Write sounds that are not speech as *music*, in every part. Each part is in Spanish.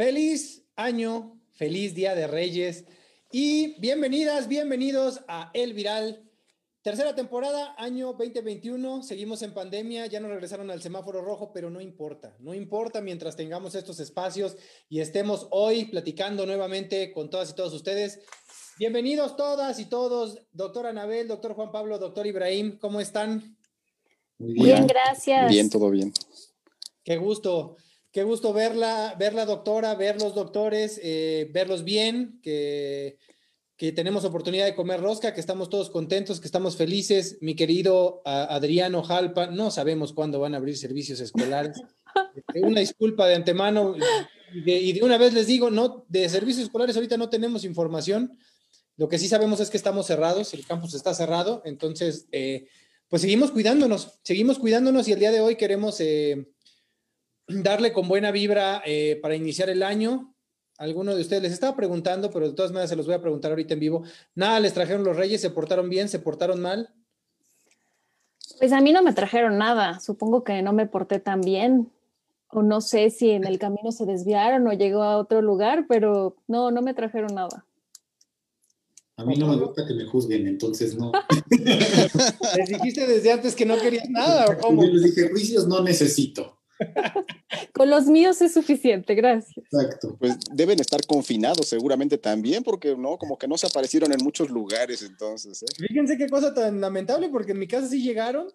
Feliz año, feliz Día de Reyes y bienvenidas, bienvenidos a El Viral. Tercera temporada, año 2021. Seguimos en pandemia, ya nos regresaron al semáforo rojo, pero no importa, no importa mientras tengamos estos espacios y estemos hoy platicando nuevamente con todas y todos ustedes. Bienvenidos todas y todos, doctor Anabel, doctor Juan Pablo, doctor Ibrahim, ¿cómo están? Muy bien. bien, gracias. Bien, todo bien. Qué gusto. Qué gusto verla, verla doctora, ver los doctores, eh, verlos bien, que, que, tenemos oportunidad de comer rosca, que estamos todos contentos, que estamos felices. Mi querido Adriano Jalpa, no sabemos cuándo van a abrir servicios escolares. *laughs* Eh, una disculpa de antemano y de, y de, una vez les digo, no, de servicios escolares ahorita no tenemos información. Lo que sí sabemos es que estamos cerrados, el campus está cerrado, entonces, eh, pues seguimos cuidándonos, seguimos cuidándonos y el día de hoy queremos darle con buena vibra eh, para iniciar el año. Alguno de ustedes les estaba preguntando, pero de todas maneras se los voy a preguntar ahorita en vivo. Nada, les trajeron los reyes, se portaron bien, se portaron mal. Pues a mí no me trajeron nada. Supongo que no me porté tan bien. O no sé si en el camino se desviaron o llegó a otro lugar, pero no, no me trajeron nada. A mí no me gusta que me juzguen, entonces no. *laughs* Les dijiste desde antes que no querías nada, ¿o cómo? les dije, juicios no necesito. Con los míos es suficiente, gracias. Exacto. Pues deben estar confinados seguramente también, porque no, como que no se aparecieron en muchos lugares entonces. ¿eh? Fíjense qué cosa tan lamentable, porque en mi casa sí llegaron.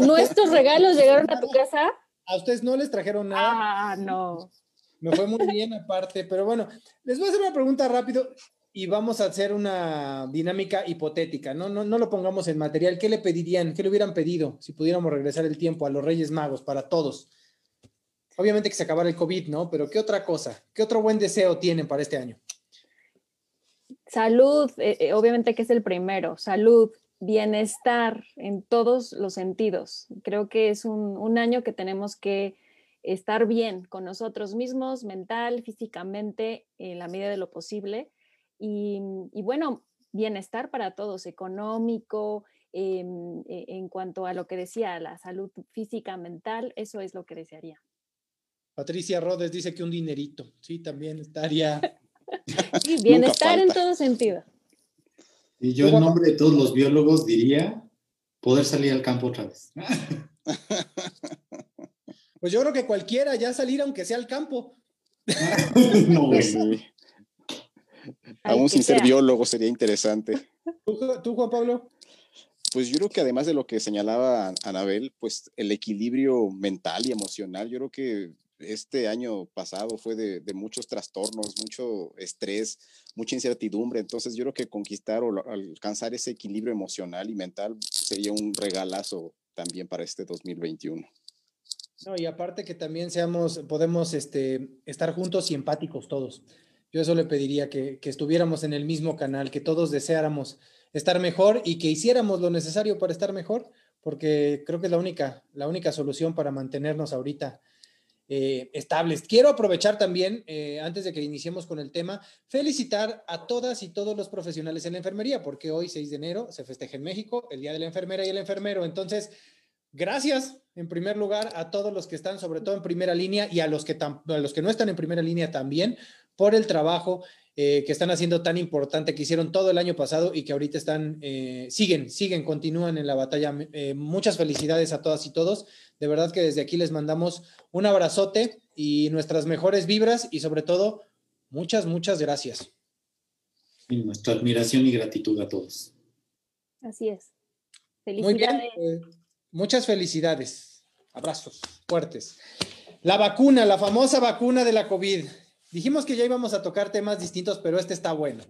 ¿Nuestros regalos llegaron a tu casa? A ustedes no les trajeron nada. Ah, no. Me fue muy bien aparte, pero bueno, les voy a hacer una pregunta rápido y vamos a hacer una dinámica hipotética, ¿no? No, no lo pongamos en material. ¿Qué le pedirían? ¿Qué le hubieran pedido si pudiéramos regresar el tiempo a los Reyes Magos para todos? Obviamente que se acabara el COVID, ¿no? Pero ¿qué otra cosa? ¿Qué otro buen deseo tienen para este año? Salud, eh, eh, obviamente que es el primero. Salud, bienestar en todos los sentidos. Creo que es un, un año que tenemos que estar bien con nosotros mismos, mental, físicamente, en la medida de lo posible y, bueno, bienestar para todos, económico, em, e, en cuanto a lo que decía, la salud física, mental, eso es lo que desearía. Patricia Rodes dice que un dinerito, sí, también estaría. *laughs* bienestar en todo sentido. Y yo en nombre de todos los biólogos diría poder salir al campo otra vez. *laughs* Pues yo creo que cualquiera ya salir aunque sea al campo. *laughs* no, Aún sin ser biólogo sería interesante. *laughs* ¿Tú, Juan Pablo? Pues yo creo que además de lo que señalaba Anabel, pues el equilibrio mental y emocional, yo creo que este año pasado fue de, muchos trastornos, mucho estrés, mucha incertidumbre. Entonces yo creo que conquistar o alcanzar ese equilibrio emocional y mental sería un regalazo también para este 2021. No, y aparte que también seamos, podemos este, estar juntos y empáticos todos. Yo eso le pediría que, estuviéramos en el mismo canal, que todos deseáramos estar mejor y que hiciéramos lo necesario para estar mejor, porque creo que es la única, la única solución para mantenernos ahorita eh, estables. Quiero aprovechar también, eh, antes de que iniciemos con el tema, felicitar a todas y todos los profesionales en la enfermería, porque hoy, 6 de enero, se festeja en México el Día de la Enfermera y el Enfermero. Entonces, gracias en primer lugar a todos los que están, sobre todo en primera línea, y a los que, a los que no están en primera línea también, por el trabajo eh, que están haciendo tan importante, que hicieron todo el año pasado y que ahorita están, eh, siguen, siguen, continúan en la batalla. Eh, muchas felicidades a todas y todos. De verdad que desde aquí les mandamos un abrazote y nuestras mejores vibras y sobre todo, muchas, muchas gracias. Y nuestra admiración y gratitud a todos. Así es. Felicidades. Muy bien. muchas felicidades. Abrazos fuertes. La vacuna, la famosa vacuna de la COVID. Dijimos que ya íbamos a tocar temas distintos, pero este está bueno.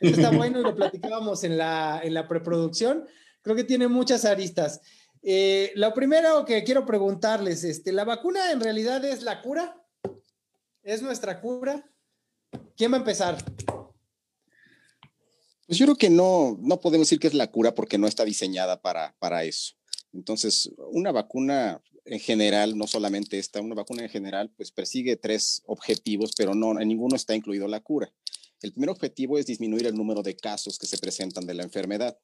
Este está bueno y lo platicábamos en la, en la preproducción. Creo que tiene muchas aristas. Eh, lo primero que quiero preguntarles, este, ¿la vacuna en realidad es la cura? ¿Es nuestra cura? ¿Quién va a empezar? Pues yo creo que no, no podemos decir que es la cura porque no está diseñada para, para eso. Entonces, una vacuna en general, no solamente esta, una vacuna en general, pues persigue tres objetivos, pero no, en ninguno está incluido la cura. El primer objetivo es disminuir el número de casos que se presentan de la enfermedad.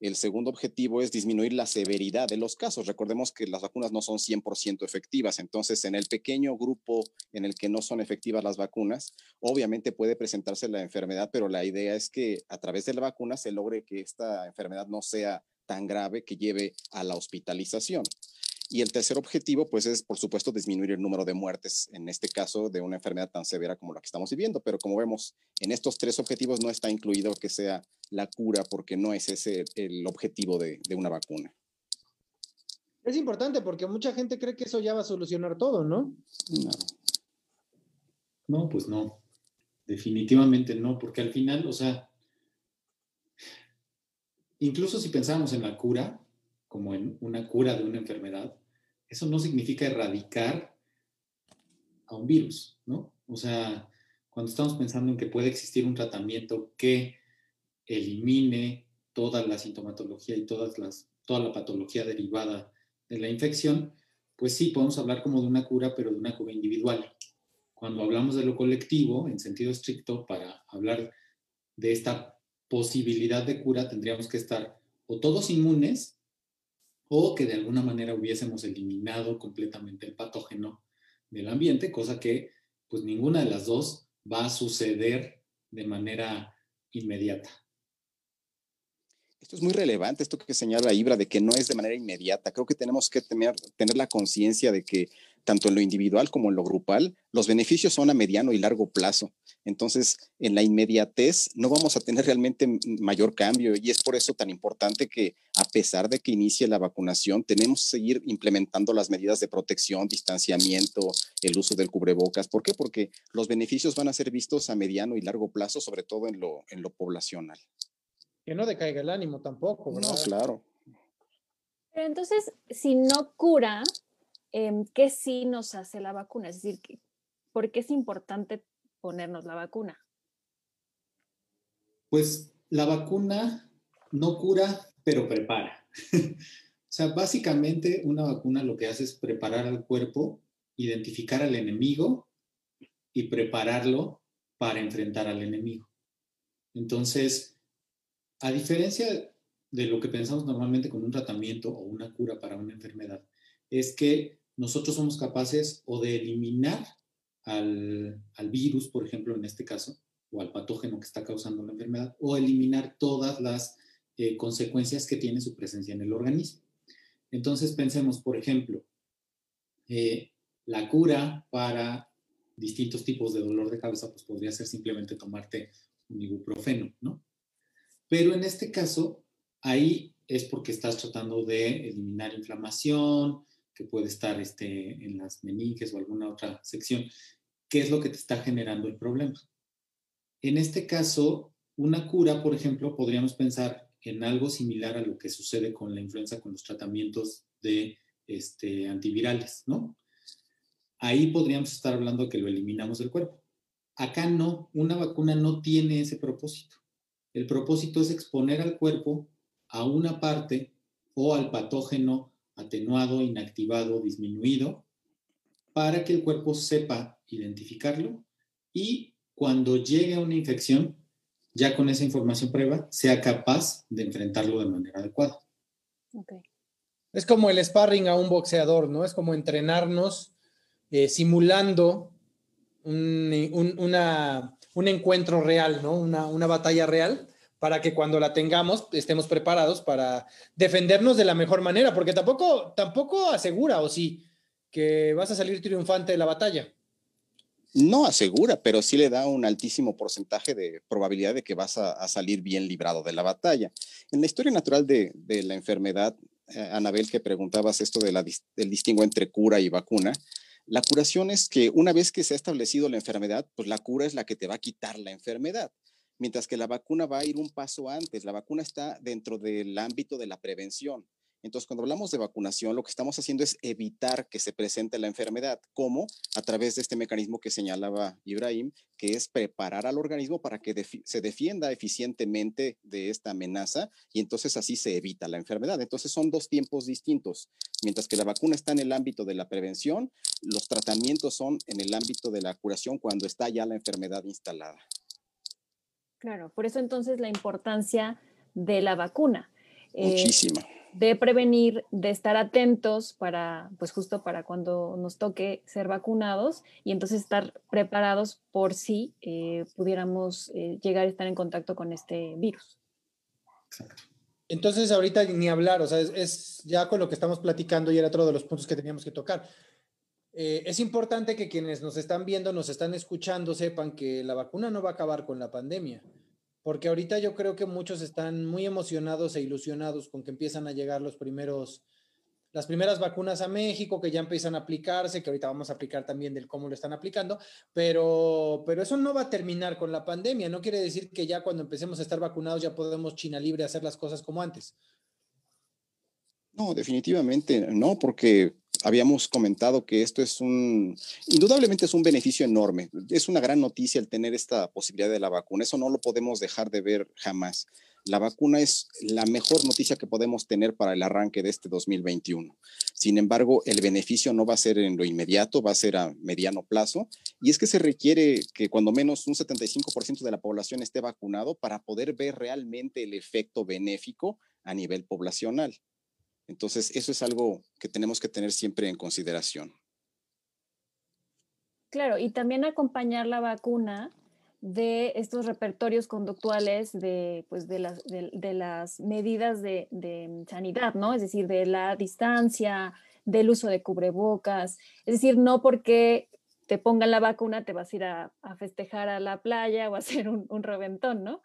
El segundo objetivo es disminuir la severidad de los casos. Recordemos que las vacunas no son 100% efectivas, entonces en el pequeño grupo en el que no son efectivas las vacunas, obviamente puede presentarse la enfermedad, pero la idea es que a través de la vacuna se logre que esta enfermedad no sea tan grave que lleve a la hospitalización. Y el tercer objetivo, pues, es, por supuesto, disminuir el número de muertes, en este caso, de una enfermedad tan severa como la que estamos viviendo. Pero como vemos, en estos tres objetivos no está incluido que sea la cura, porque no es ese el objetivo de, una vacuna. Es importante porque mucha gente cree que eso ya va a solucionar todo, ¿no? No. No, pues no. Definitivamente no, porque al final, o sea, incluso si pensamos en la cura, como en una cura de una enfermedad, eso no significa erradicar a un virus, ¿no? O sea, cuando estamos pensando en que puede existir un tratamiento que elimine toda la sintomatología y todas las, toda la patología derivada de la infección, pues sí, podemos hablar como de una cura, pero de una cura individual. Cuando hablamos de lo colectivo, en sentido estricto, para hablar de esta posibilidad de cura, tendríamos que estar o todos inmunes o que de alguna manera hubiésemos eliminado completamente el patógeno del ambiente, cosa que pues ninguna de las dos va a suceder de manera inmediata. Esto es muy relevante, esto que señala Ibra, de que no es de manera inmediata. Creo que tenemos que tener, tener la conciencia de que tanto en lo individual como en lo grupal, los beneficios son a mediano y largo plazo. Entonces, en la inmediatez no vamos a tener realmente mayor cambio y es por eso tan importante que a pesar de que inicie la vacunación, tenemos que seguir implementando las medidas de protección, distanciamiento, el uso del cubrebocas. ¿Por qué? Porque los beneficios van a ser vistos a mediano y largo plazo, sobre todo en lo, en lo poblacional. Que no decaiga el ánimo tampoco, ¿verdad? No, claro. Pero entonces, si no cura, Em, ¿qué sí nos hace la vacuna? Es decir, ¿por qué es importante ponernos la vacuna? Pues la vacuna no cura, pero prepara. *laughs* o sea, básicamente una vacuna lo que hace es preparar al cuerpo, identificar al enemigo y prepararlo para enfrentar al enemigo. Entonces, a diferencia de lo que pensamos normalmente con un tratamiento o una cura para una enfermedad, es que nosotros somos capaces o de eliminar al, virus, por ejemplo, en este caso, o al patógeno que está causando la enfermedad, o eliminar todas las eh, consecuencias que tiene su presencia en el organismo. Entonces pensemos, por ejemplo, eh, la cura para distintos tipos de dolor de cabeza, pues podría ser simplemente tomarte un ibuprofeno, ¿no? Pero en este caso, ahí es porque estás tratando de eliminar inflamación, que puede estar este, en las meninges o alguna otra sección, ¿qué es lo que te está generando el problema? En este caso, una cura, por ejemplo, podríamos pensar en algo similar a lo que sucede con la influenza, con los tratamientos de este, antivirales, ¿no? Ahí podríamos estar hablando que lo eliminamos del cuerpo. Acá no, una vacuna no tiene ese propósito. El propósito es exponer al cuerpo a una parte o al patógeno atenuado, inactivado, disminuido, para que el cuerpo sepa identificarlo y cuando llegue a una infección, ya con esa información prueba, sea capaz de enfrentarlo de manera adecuada. Es como el sparring a un boxeador, ¿no? Es como entrenarnos eh, simulando un, un, encuentro real, ¿no? Una, una batalla real para que cuando la tengamos estemos preparados para defendernos de la mejor manera, porque tampoco, tampoco asegura, o sí, que vas a salir triunfante de la batalla. No asegura, pero sí le da un altísimo porcentaje de probabilidad de que vas a, salir bien librado de la batalla. En la historia natural de, la enfermedad, eh, Anabel, que preguntabas esto de del distingo entre cura y vacuna, la curación es que una vez que se ha establecido la enfermedad, pues la cura es la que te va a quitar la enfermedad mientras que la vacuna va a ir un paso antes. La vacuna está dentro del ámbito de la prevención. Entonces, cuando hablamos de vacunación, lo que estamos haciendo es evitar que se presente la enfermedad. ¿Cómo? A través de este mecanismo que señalaba Ibrahim, que es preparar al organismo para que se defienda eficientemente de esta amenaza y entonces así se evita la enfermedad. Entonces, son dos tiempos distintos. Mientras que la vacuna está en el ámbito de la prevención, los tratamientos son en el ámbito de la curación cuando está ya la enfermedad instalada. Claro, por eso entonces la importancia de la vacuna. Eh, Muchísima. De prevenir, de estar atentos para, pues justo para cuando nos toque ser vacunados y entonces estar preparados por si eh, pudiéramos eh, llegar a estar en contacto con este virus. Exacto. Entonces, ahorita ni hablar, o sea, es, es, ya con lo que estamos platicando y era otro de los puntos que teníamos que tocar. Eh, es importante que quienes nos están viendo, nos están escuchando, sepan que la vacuna no va a acabar con la pandemia, porque ahorita yo creo que muchos están muy emocionados e ilusionados con que empiezan a llegar los primeros, las primeras vacunas a México, que ya empiezan a aplicarse, que ahorita vamos a aplicar también del cómo lo están aplicando, pero, pero eso no va a terminar con la pandemia. No quiere decir que ya cuando empecemos a estar vacunados ya podemos China libre hacer las cosas como antes. No, definitivamente no, porque habíamos comentado que esto es un, indudablemente es un beneficio enorme. Es una gran noticia el tener esta posibilidad de la vacuna. Eso no lo podemos dejar de ver jamás. La vacuna es la mejor noticia que podemos tener para el arranque de este 2021. Sin embargo, el beneficio no va a ser en lo inmediato, va a ser a mediano plazo. Y es que se requiere que cuando menos un 75% de la población esté vacunado para poder ver realmente el efecto benéfico a nivel poblacional. Entonces, eso es algo que tenemos que tener siempre en consideración. Claro, y también acompañar la vacuna de estos repertorios conductuales de, pues de, las, medidas de, sanidad, ¿no? Es decir, de la distancia, del uso de cubrebocas. Es decir, no porque te pongan la vacuna te vas a ir a, a festejar a la playa o a hacer un, un reventón, ¿no?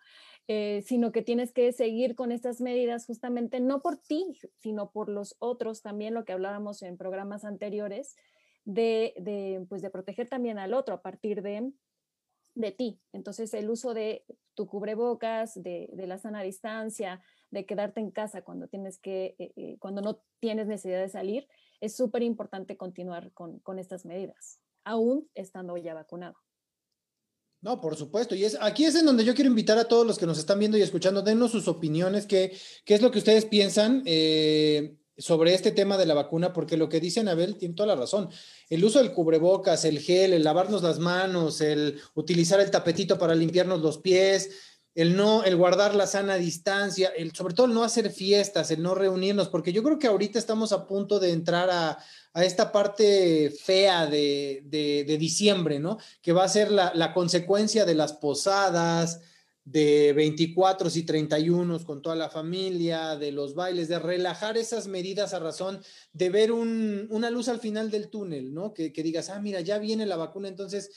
Eh, sino que tienes que seguir con estas medidas justamente no por ti, sino por los otros, también lo que hablábamos en programas anteriores, de, pues de proteger también al otro a partir de, de ti. Entonces, el uso de tu cubrebocas, de, de, la sana distancia, de quedarte en casa cuando tienes que, eh, eh, cuando no tienes necesidad de salir, es súper importante continuar con, con estas medidas, aún estando ya vacunado. No, por supuesto. Y es aquí es en donde yo quiero invitar a todos los que nos están viendo y escuchando, denos sus opiniones, qué, qué es lo que ustedes piensan eh, sobre este tema de la vacuna, porque lo que dice Anabel tiene toda la razón. El uso del cubrebocas, el gel, el lavarnos las manos, el utilizar el tapetito para limpiarnos los pies, el no, el guardar la sana distancia, el, sobre todo el no hacer fiestas, el no reunirnos, porque yo creo que ahorita estamos a punto de entrar a, a esta parte fea de, de, diciembre, ¿no? Que va a ser la, la, consecuencia de las posadas, de 24 y 31 con toda la familia, de los bailes, de relajar esas medidas a razón de ver un, una luz al final del túnel, ¿no? Que, que digas, ah, mira, ya viene la vacuna, entonces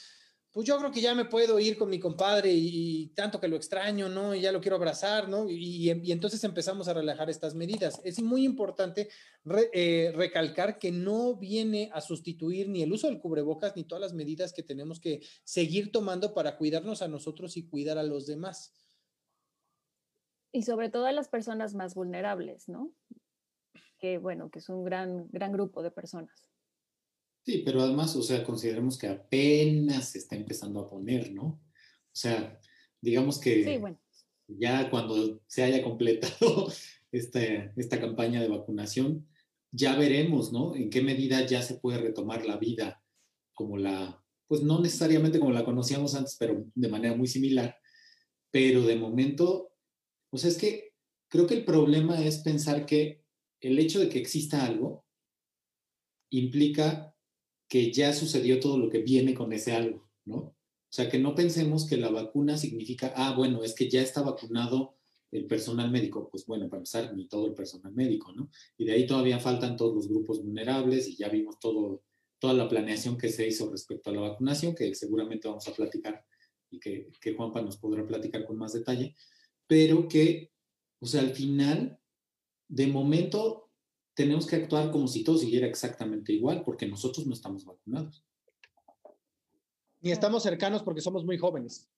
pues yo creo que ya me puedo ir con mi compadre y, tanto que lo extraño, ¿no? Y ya lo quiero abrazar, ¿no? Y, entonces empezamos a relajar estas medidas. Es muy importante eh, recalcar que no viene a sustituir ni el uso del cubrebocas ni todas las medidas que tenemos que seguir tomando para cuidarnos a nosotros y cuidar a los demás. Y sobre todo a las personas más vulnerables, ¿no? Que bueno, que es un gran, gran grupo de personas. Sí, pero además, o sea, consideremos que apenas se está empezando a poner, ¿no? O sea, digamos que sí, bueno. ya cuando se haya completado *laughs* esta, esta campaña de vacunación, ya veremos, ¿no? En qué medida ya se puede retomar la vida como la, pues no necesariamente como la conocíamos antes, pero de manera muy similar. Pero de momento, o sea, es que creo que el problema es pensar que el hecho de que exista algo implica que ya sucedió todo lo que viene con ese algo, ¿no? O sea, que no pensemos que la vacuna significa, ah, bueno, es que ya está vacunado el personal médico. Pues bueno, para empezar, ni todo el personal médico, ¿no? Y de ahí todavía faltan todos los grupos vulnerables y ya vimos todo, toda la planeación que se hizo respecto a la vacunación, que seguramente vamos a platicar y que, que Juanpa nos podrá platicar con más detalle, pero que, o sea, al final, de momento, tenemos que actuar como si todo siguiera exactamente igual, porque nosotros no estamos vacunados. Ni estamos cercanos porque somos muy jóvenes.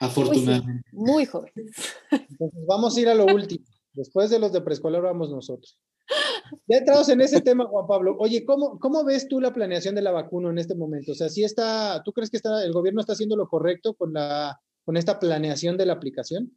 Afortunadamente. Muy, sí, muy jóvenes. Entonces vamos a ir a lo último. Después de los de preescolar vamos nosotros. Ya entrados en ese tema, Juan Pablo, oye, ¿cómo, ¿cómo ves tú la planeación de la vacuna en este momento? O sea, si está, ¿tú crees que está, el gobierno está haciendo lo correcto con, la, con esta planeación de la aplicación?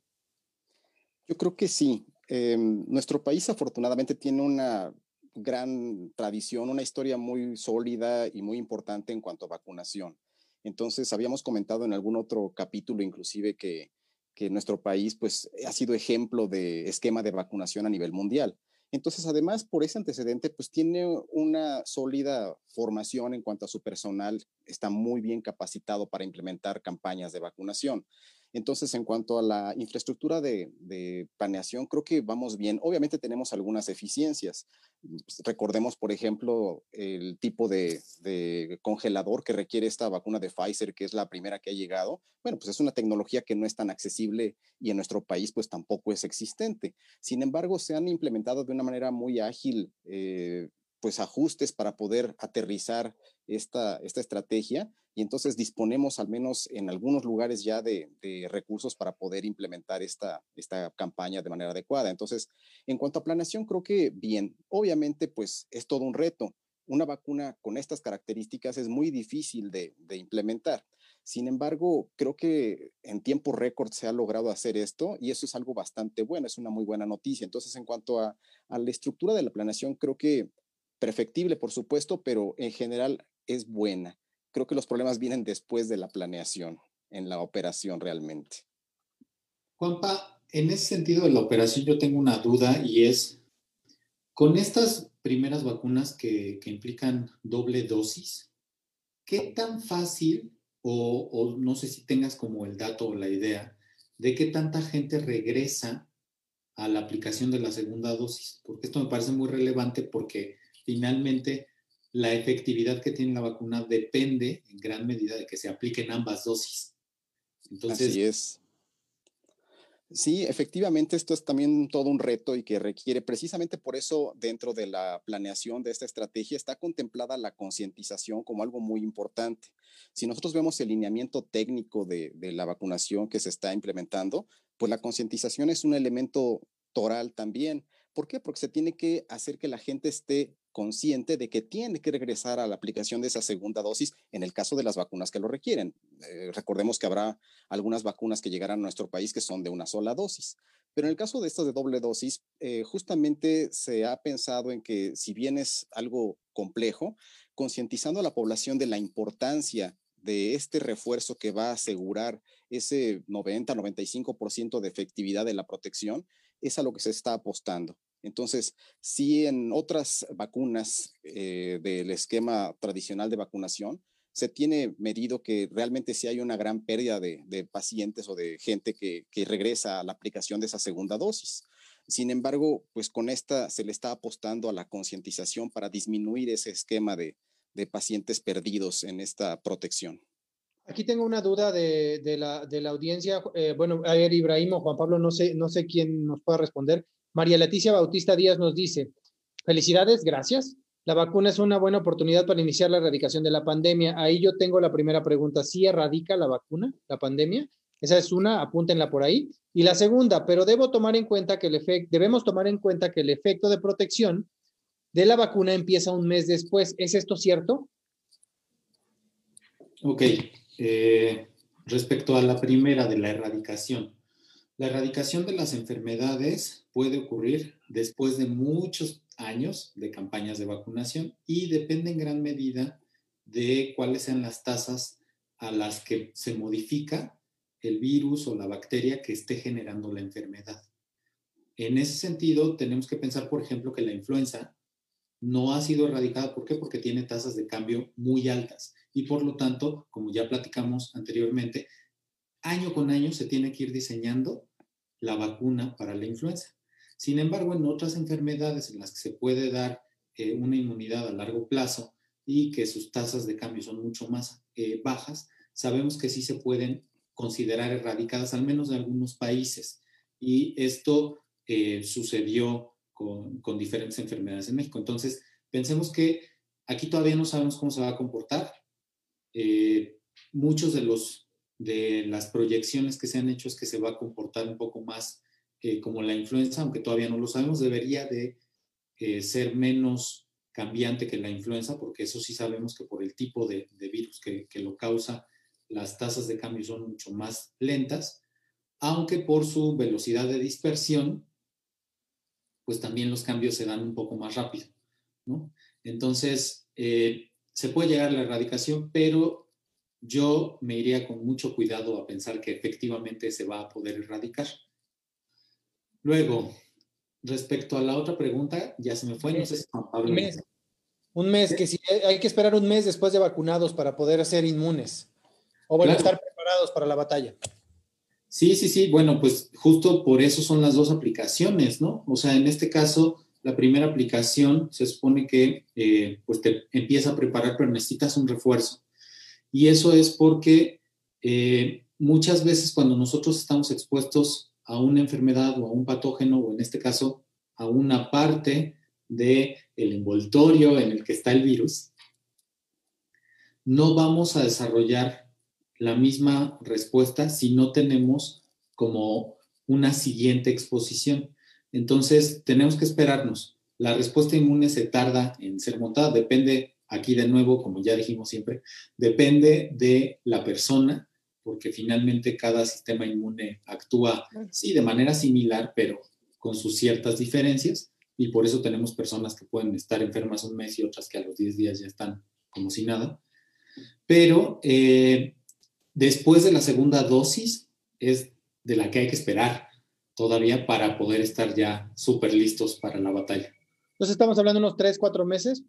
Yo creo que sí. Eh, nuestro país afortunadamente tiene una gran tradición, una historia muy sólida y muy importante en cuanto a vacunación. Entonces, habíamos comentado en algún otro capítulo inclusive que, que nuestro país pues ha sido ejemplo de esquema de vacunación a nivel mundial. Entonces, además, por ese antecedente, pues tiene una sólida formación en cuanto a su personal, está muy bien capacitado para implementar campañas de vacunación. Entonces, en cuanto a la infraestructura de, planeación, creo que vamos bien. Obviamente tenemos algunas eficiencias. Pues, recordemos, por ejemplo, el tipo de, congelador que requiere esta vacuna de Pfizer, que es la primera que ha llegado. Bueno, pues es una tecnología que no es tan accesible y en nuestro país pues tampoco es existente. Sin embargo, se han implementado de una manera muy ágil eh, pues ajustes para poder aterrizar esta, esta estrategia y entonces disponemos al menos en algunos lugares ya de, recursos para poder implementar esta, esta campaña de manera adecuada. Entonces, en cuanto a planeación, creo que bien, obviamente pues es todo un reto. Una vacuna con estas características es muy difícil de, de implementar. Sin embargo, creo que en tiempo récord se ha logrado hacer esto y eso es algo bastante bueno, es una muy buena noticia. Entonces, en cuanto a, a la estructura de la planeación, creo que perfectible, por supuesto, pero en general es buena. Creo que los problemas vienen después de la planeación, en la operación realmente. Juanpa, en ese sentido de la operación yo tengo una duda y es, con estas primeras vacunas que, implican doble dosis, ¿qué tan fácil o, o, no sé si tengas como el dato o la idea de qué tanta gente regresa a la aplicación de la segunda dosis? Porque esto me parece muy relevante porque finalmente la efectividad que tiene la vacuna depende en gran medida de que se apliquen ambas dosis. Entonces, Así es. Sí, efectivamente, esto es también todo un reto y que requiere, precisamente por eso, dentro de la planeación de esta estrategia está contemplada la concientización como algo muy importante. Si nosotros vemos el lineamiento técnico de, de la vacunación que se está implementando, pues la concientización es un elemento toral también. ¿Por qué? Porque se tiene que hacer que la gente esté consciente de que tiene que regresar a la aplicación de esa segunda dosis en el caso de las vacunas que lo requieren. Eh, recordemos que habrá algunas vacunas que llegarán a nuestro país que son de una sola dosis. Pero en el caso de estas de doble dosis, eh, justamente se ha pensado en que si bien es algo complejo, concientizando a la población de la importancia de este refuerzo que va a asegurar ese 90-95% de efectividad de la protección, es a lo que se está apostando. Entonces, si en otras vacunas eh, del esquema tradicional de vacunación se tiene medido que realmente sí hay una gran pérdida de, pacientes o de gente que, regresa a la aplicación de esa segunda dosis. Sin embargo, pues con esta se le está apostando a la concientización para disminuir ese esquema de, pacientes perdidos en esta protección. Aquí tengo una duda de, la, audiencia. Eh, bueno, a ver, Ibrahim o Juan Pablo, no sé, no sé quién nos pueda responder. María Leticia Bautista Díaz nos dice, felicidades, gracias. La vacuna es una buena oportunidad para iniciar la erradicación de la pandemia. Ahí yo tengo la primera pregunta. ¿Sí erradica la vacuna, la pandemia? Esa es una, apúntenla por ahí. Y la segunda, pero debo tomar en cuenta que el efecto, debemos tomar en cuenta que el efecto de protección de la vacuna empieza un mes después. ¿Es esto cierto? Ok. Eh, respecto a la primera de la erradicación, la erradicación de las enfermedades puede ocurrir después de muchos años de campañas de vacunación y depende en gran medida de cuáles sean las tasas a las que se modifica el virus o la bacteria que esté generando la enfermedad. En ese sentido, tenemos que pensar, por ejemplo, que la influenza no ha sido erradicada. ¿Por qué? Porque tiene tasas de cambio muy altas y por lo tanto, como ya platicamos anteriormente, año con año se tiene que ir diseñando la vacuna para la influenza. Sin embargo, en otras enfermedades en las que se puede dar eh, una inmunidad a largo plazo y que sus tasas de cambio son mucho más eh, bajas, sabemos que sí se pueden considerar erradicadas, al menos en algunos países. Y esto eh, sucedió con, diferentes enfermedades en México. Entonces, pensemos que aquí todavía no sabemos cómo se va a comportar. muchos de los de las proyecciones que se han hecho es que se va a comportar un poco más como la influenza, aunque todavía no lo sabemos, debería de eh, ser menos cambiante que la influenza, porque eso sí sabemos que por el tipo de, virus que, que, lo causa, las tasas de cambio son mucho más lentas, aunque por su velocidad de dispersión, pues también los cambios se dan un poco más rápido, ¿no? Entonces, eh, se puede llegar a la erradicación, pero yo me iría con mucho cuidado a pensar que efectivamente se va a poder erradicar. Luego, respecto a la otra pregunta, ya se me fue, no sé si Un mes, un mes que si hay que esperar un mes después de vacunados para poder ser inmunes o bueno, estar preparados para la batalla. Sí, sí, sí. Bueno, pues justo por eso son las dos aplicaciones, ¿no? O sea, en este caso, la primera aplicación se supone que eh, pues te empieza a preparar, pero necesitas un refuerzo. Y eso es porque eh, muchas veces cuando nosotros estamos expuestos a una enfermedad o a un patógeno, o en este caso a una parte del el envoltorio en el que está el virus, no vamos a desarrollar la misma respuesta si no tenemos como una siguiente exposición. Entonces, tenemos que esperarnos. La respuesta inmune se tarda en ser montada, depende, aquí de nuevo, como ya dijimos siempre, depende de la persona, porque finalmente cada sistema inmune actúa, sí, de manera similar, pero con sus ciertas diferencias, y por eso tenemos personas que pueden estar enfermas un mes y otras que a los 10 días ya están como si nada. Pero eh, Después de la segunda dosis es de la que hay que esperar todavía para poder estar ya súper listos para la batalla. Entonces estamos hablando de unos tres, cuatro meses.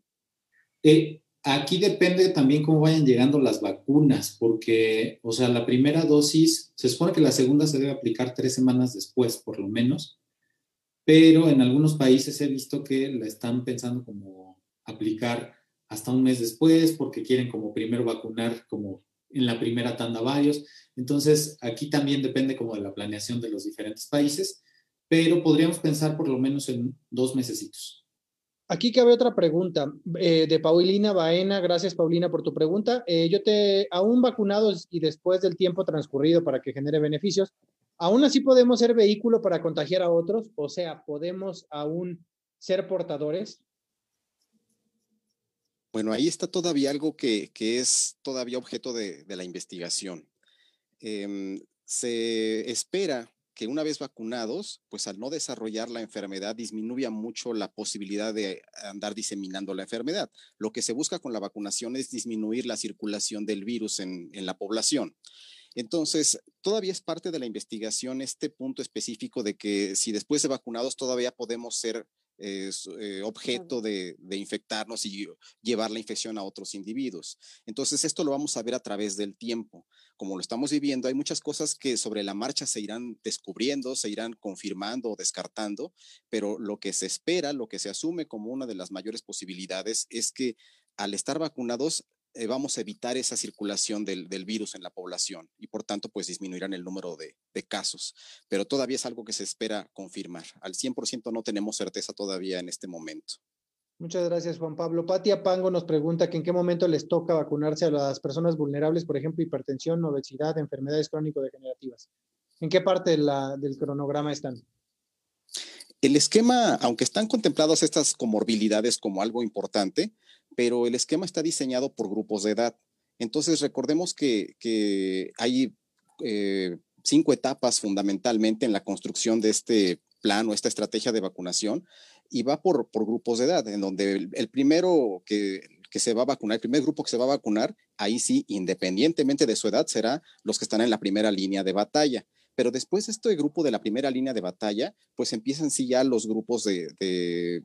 Eh, aquí depende también cómo vayan llegando las vacunas, porque, o sea, la primera dosis, se supone que la segunda se debe aplicar tres semanas después, por lo menos, pero en algunos países he visto que la están pensando como aplicar hasta un mes después, porque quieren como primero vacunar como en la primera tanda varios. Entonces, aquí también depende como de la planeación de los diferentes países, pero podríamos pensar por lo menos en dos mesecitos. Aquí cabe otra pregunta eh, de Paulina Baena. Gracias, Paulina, por tu pregunta. Eh, yo te, aún vacunados y después del tiempo transcurrido para que genere beneficios, aún así podemos ser vehículo para contagiar a otros, o sea, podemos aún ser portadores. Bueno, ahí está todavía algo que, es todavía objeto de, la investigación. Em, se espera que una vez vacunados, pues al no desarrollar la enfermedad disminuya mucho la posibilidad de andar diseminando la enfermedad. Lo que se busca con la vacunación es disminuir la circulación del virus en, en la población. Entonces, todavía es parte de la investigación este punto específico de que si después de vacunados todavía podemos ser es eh, objeto de, infectarnos y llevar la infección a otros individuos. Entonces, esto lo vamos a ver a través del tiempo. Como lo estamos viviendo, hay muchas cosas que sobre la marcha se irán descubriendo, se irán confirmando o descartando, pero lo que se espera, lo que se asume como una de las mayores posibilidades es que al estar vacunados eh, vamos a evitar esa circulación del, virus en la población y por tanto pues disminuirán el número de, casos. Pero todavía es algo que se espera confirmar. Al 100% no tenemos certeza todavía en este momento. Muchas gracias, Juan Pablo. Patia Pango nos pregunta que en qué momento les toca vacunarse a las personas vulnerables, por ejemplo, hipertensión, obesidad, enfermedades crónico-degenerativas. ¿En qué parte del cronograma están? El esquema, aunque están contempladas estas comorbilidades como algo importante, pero el esquema está diseñado por grupos de edad. Entonces, recordemos que, hay eh, cinco etapas fundamentalmente en la construcción de este plan o esta estrategia de vacunación y va por, grupos de edad, en donde el, primero que, se va a vacunar, el primer grupo que se va a vacunar, ahí sí, independientemente de su edad, será los que están en la primera línea de batalla. Pero después de este grupo de la primera línea de batalla, pues empiezan sí ya los grupos de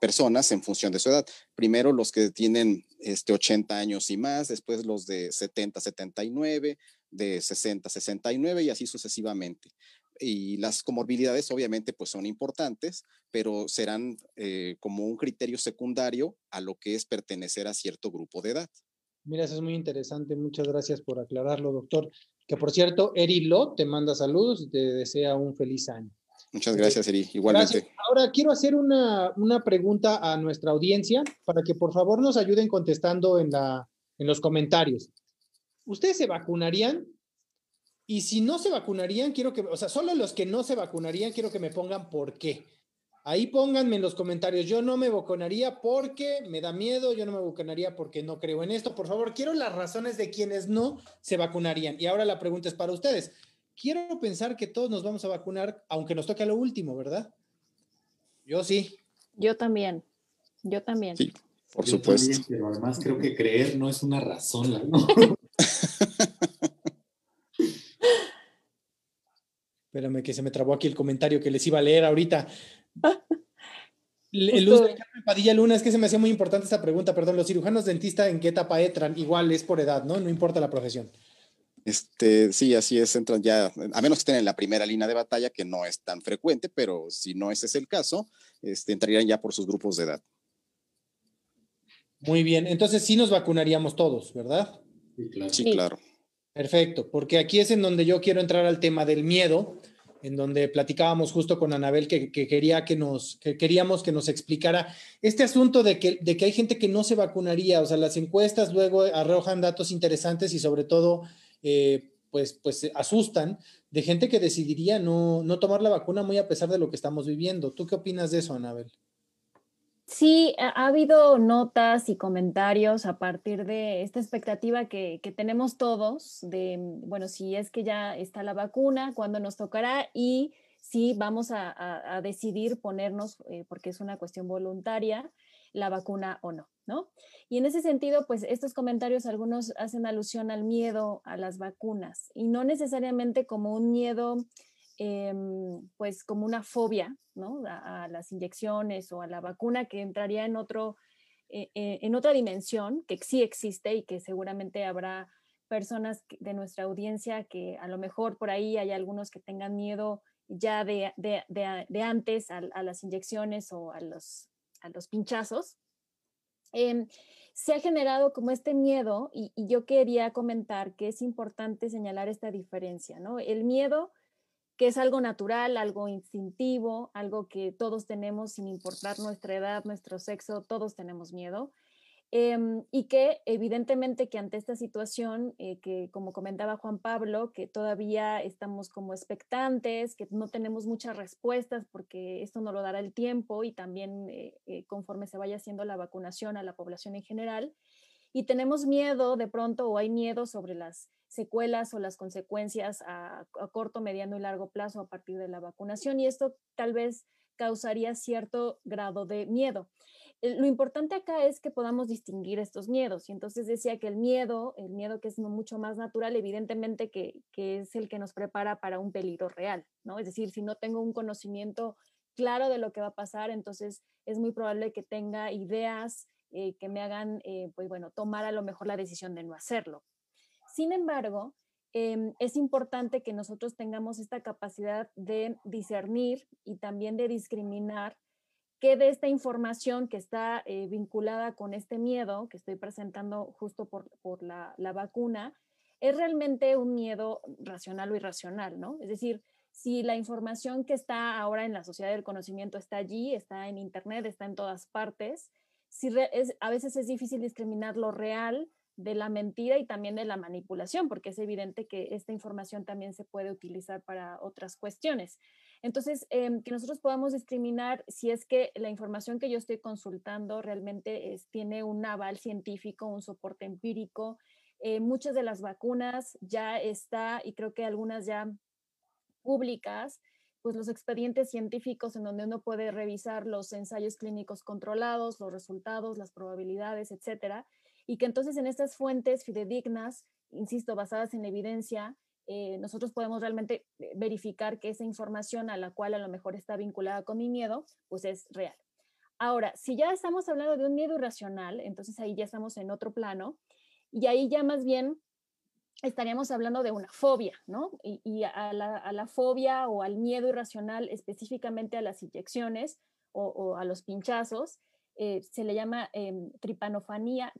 personas en función de su edad. Primero los que tienen este 80 años y más, después los de 70, 79, de 60, 69 y así sucesivamente. Y las comorbilidades obviamente pues son importantes, pero serán eh, como un criterio secundario a lo que es pertenecer a cierto grupo de edad. Mira, eso es muy interesante. Muchas gracias por aclararlo, doctor. Que por cierto, Eri Lo te manda saludos y te desea un feliz año. Muchas gracias, Eri. Igualmente. Ahora quiero hacer una, pregunta a nuestra audiencia para que por favor nos ayuden contestando en, la, en los comentarios. ¿Ustedes se vacunarían? Y si no se vacunarían, quiero que, o sea, solo los que no se vacunarían, quiero que me pongan por qué. Ahí pónganme en los comentarios, yo no me vacunaría porque me da miedo, yo no me vacunaría porque no creo en esto. Por favor, quiero las razones de quienes no se vacunarían. Y ahora la pregunta es para ustedes quiero pensar que todos nos vamos a vacunar, aunque nos toque a lo último, ¿verdad? Yo sí. Yo también. Yo también. Sí, por supuesto. Pero además creo que creer no es una razón, la ¿no? *laughs* Espérame que se me trabó aquí el comentario que les iba a leer ahorita. El de Carmen Padilla Luna, es que se me hacía muy importante esta pregunta, perdón, los cirujanos dentistas en qué etapa entran, igual es por edad, ¿no? No importa la profesión. Este, sí, así es, entran ya, a menos que estén en la primera línea de batalla, que no es tan frecuente, pero si no ese es el caso, este, entrarían ya por sus grupos de edad. Muy bien, entonces sí nos vacunaríamos todos, ¿verdad? Sí, claro. Perfecto, porque aquí es en donde yo quiero entrar al tema del miedo, en donde platicábamos justo con Anabel que, quería que nos, que queríamos que nos explicara este asunto de que, de que hay gente que no se vacunaría, o sea, las encuestas luego arrojan datos interesantes y sobre todo, eh, pues, pues asustan de gente que decidiría no, no tomar la vacuna muy a pesar de lo que estamos viviendo. ¿Tú qué opinas de eso, Anabel? Sí, ha habido notas y comentarios a partir de esta expectativa que, tenemos todos de, bueno, si es que ya está la vacuna, cuándo nos tocará y si vamos a, decidir ponernos, eh, porque es una cuestión voluntaria, la vacuna o no, ¿no? Y en ese sentido, pues estos comentarios algunos hacen alusión al miedo a las vacunas y no necesariamente como un miedo Em, pues como una fobia ¿no? a, las inyecciones o a la vacuna que entraría en, otro, eh, eh, en otra dimensión que sí existe y que seguramente habrá personas de nuestra audiencia que a lo mejor por ahí hay algunos que tengan miedo ya de, de, de, antes a, las inyecciones o a los, a los pinchazos. Em, se ha generado como este miedo y, y, yo quería comentar que es importante señalar esta diferencia, ¿no? El miedo que es algo natural, algo instintivo, algo que todos tenemos sin importar nuestra edad, nuestro sexo, todos tenemos miedo. Em, y que evidentemente que ante esta situación, eh, que como comentaba Juan Pablo, que todavía estamos como expectantes, que no tenemos muchas respuestas porque esto no lo dará el tiempo y también eh, eh, conforme se vaya haciendo la vacunación a la población en general, y tenemos miedo de pronto o hay miedo sobre las secuelas o las consecuencias a, corto, mediano y largo plazo a partir de la vacunación y esto tal vez causaría cierto grado de miedo. Eh, lo importante acá es que podamos distinguir estos miedos y entonces decía que el miedo, el miedo que es mucho más natural, evidentemente que, es el que nos prepara para un peligro real, ¿no? Es decir, si no tengo un conocimiento claro de lo que va a pasar, entonces es muy probable que tenga ideas eh, que me hagan, eh, pues bueno, tomar a lo mejor la decisión de no hacerlo. Sin embargo, em, es importante que nosotros tengamos esta capacidad de discernir y también de discriminar qué de esta información que está eh, vinculada con este miedo que estoy presentando justo por, la, la, vacuna es realmente un miedo racional o irracional, ¿no? Es decir, si la información que está ahora en la sociedad del conocimiento está allí, está en Internet, está en todas partes, si a veces es difícil discriminar lo real de la mentira y también de la manipulación, porque es evidente que esta información también se puede utilizar para otras cuestiones. Entonces, em, que nosotros podamos discriminar si es que la información que yo estoy consultando realmente tiene un aval científico, un soporte empírico. Eh, muchas de las vacunas ya está, y creo que algunas ya públicas, pues los expedientes científicos en donde uno puede revisar los ensayos clínicos controlados, los resultados, las probabilidades, etcétera, y que entonces en estas fuentes fidedignas, insisto, basadas en evidencia, eh, nosotros podemos realmente eh, verificar que esa información a la cual a lo mejor está vinculada con mi miedo, pues es real. Ahora, si ya estamos hablando de un miedo irracional, entonces ahí ya estamos en otro plano y ahí ya más bien estaríamos hablando de una fobia, ¿no? Y, a, la, fobia o al miedo irracional, específicamente a las inyecciones o, a los pinchazos, eh, se le llama em, tripanofanía,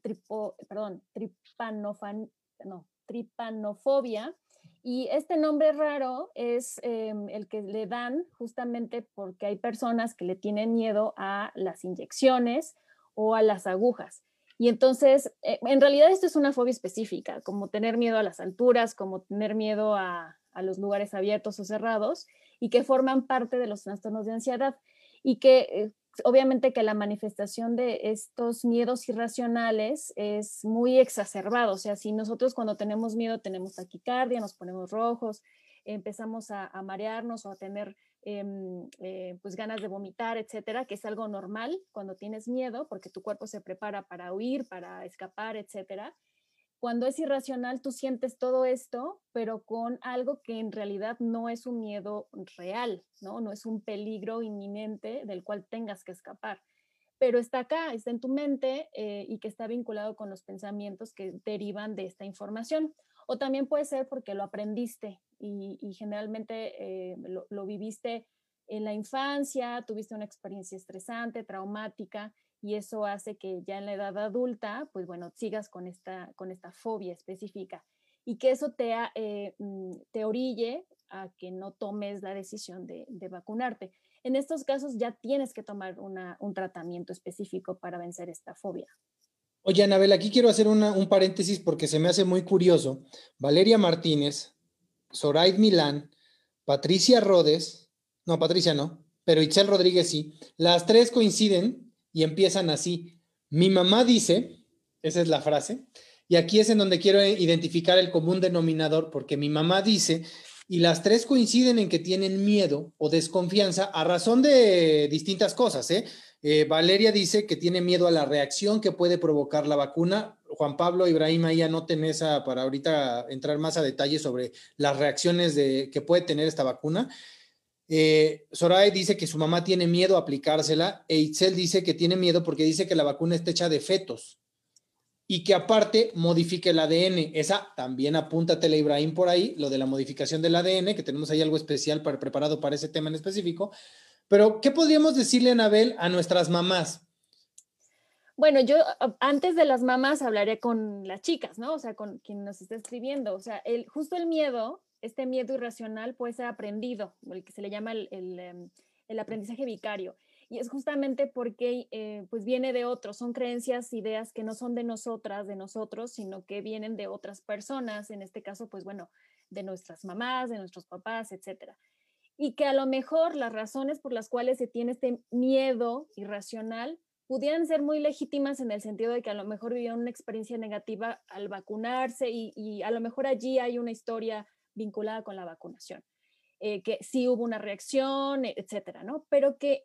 perdón, tripanofan, no, tripanofobia. Y este nombre raro es em, el que le dan justamente porque hay personas que le tienen miedo a las inyecciones o a las agujas. Y entonces, eh, en realidad esto es una fobia específica, como tener miedo a las alturas, como tener miedo a, los lugares abiertos o cerrados, y que forman parte de los trastornos de ansiedad. Y que eh, obviamente que la manifestación de estos miedos irracionales es muy exacerbado. O sea, si nosotros cuando tenemos miedo tenemos taquicardia, nos ponemos rojos, empezamos a, marearnos o a tener em, eh, pues ganas de vomitar, etcétera, que es algo normal cuando tienes miedo porque tu cuerpo se prepara para huir, para escapar, etcétera. Cuando es irracional, tú sientes todo esto, pero con algo que en realidad no es un miedo real, ¿no? No es un peligro inminente del cual tengas que escapar, pero está acá, está en tu mente eh, y que está vinculado con los pensamientos que derivan de esta información. O también puede ser porque lo aprendiste y, generalmente eh, lo viviste en la infancia, tuviste una experiencia estresante, traumática, y eso hace que ya en la edad adulta, pues bueno, sigas con esta, con esta fobia específica y que eso te, eh, mm, te orille a que no tomes la decisión de, vacunarte. En estos casos ya tienes que tomar un tratamiento específico para vencer esta fobia. Oye, Anabel, aquí quiero hacer un paréntesis porque se me hace muy curioso. Valeria Martínez, Zoraid Milán, Patricia Rodes, no, Patricia no, pero Itzel Rodríguez sí, las tres coinciden y empiezan así. Mi mamá dice, esa es la frase, y aquí es en donde quiero identificar el común denominador, porque mi mamá dice, y las tres coinciden en que tienen miedo o desconfianza a razón de distintas cosas. ¿eh? Eh, Valeria dice que tiene miedo a la reacción que puede provocar la vacuna. Juan Pablo Ibrahim, ahí anoten esa para ahorita entrar más a detalle sobre las reacciones de, que puede tener esta vacuna. Eh, Soraya dice que su mamá tiene miedo a aplicársela e Itzel dice que tiene miedo porque dice que la vacuna está hecha de fetos y que aparte modifique el ADN. Esa también apúntatela, Ibrahim, por ahí, lo de la modificación del ADN, que tenemos ahí algo especial para, preparado para ese tema en específico. Pero, ¿qué podríamos decirle, Anabel, a nuestras mamás? Bueno, yo antes de las mamás hablaré con las chicas, ¿no? O sea, con quien nos está escribiendo. O sea, justo el miedo este miedo irracional puede ser aprendido, el que se le llama el, em, aprendizaje vicario. Y es justamente porque eh, pues viene de otros, son creencias, ideas que no son de nosotras, de nosotros, sino que vienen de otras personas, en este caso, pues bueno, de nuestras mamás, de nuestros papás, etcétera. Y que a lo mejor las razones por las cuales se tiene este miedo irracional pudieran ser muy legítimas en el sentido de que a lo mejor vivieron una experiencia negativa al vacunarse y, y a lo mejor allí hay una historia vinculada con la vacunación, eh, que sí hubo una reacción, e, etcétera, ¿no? Pero que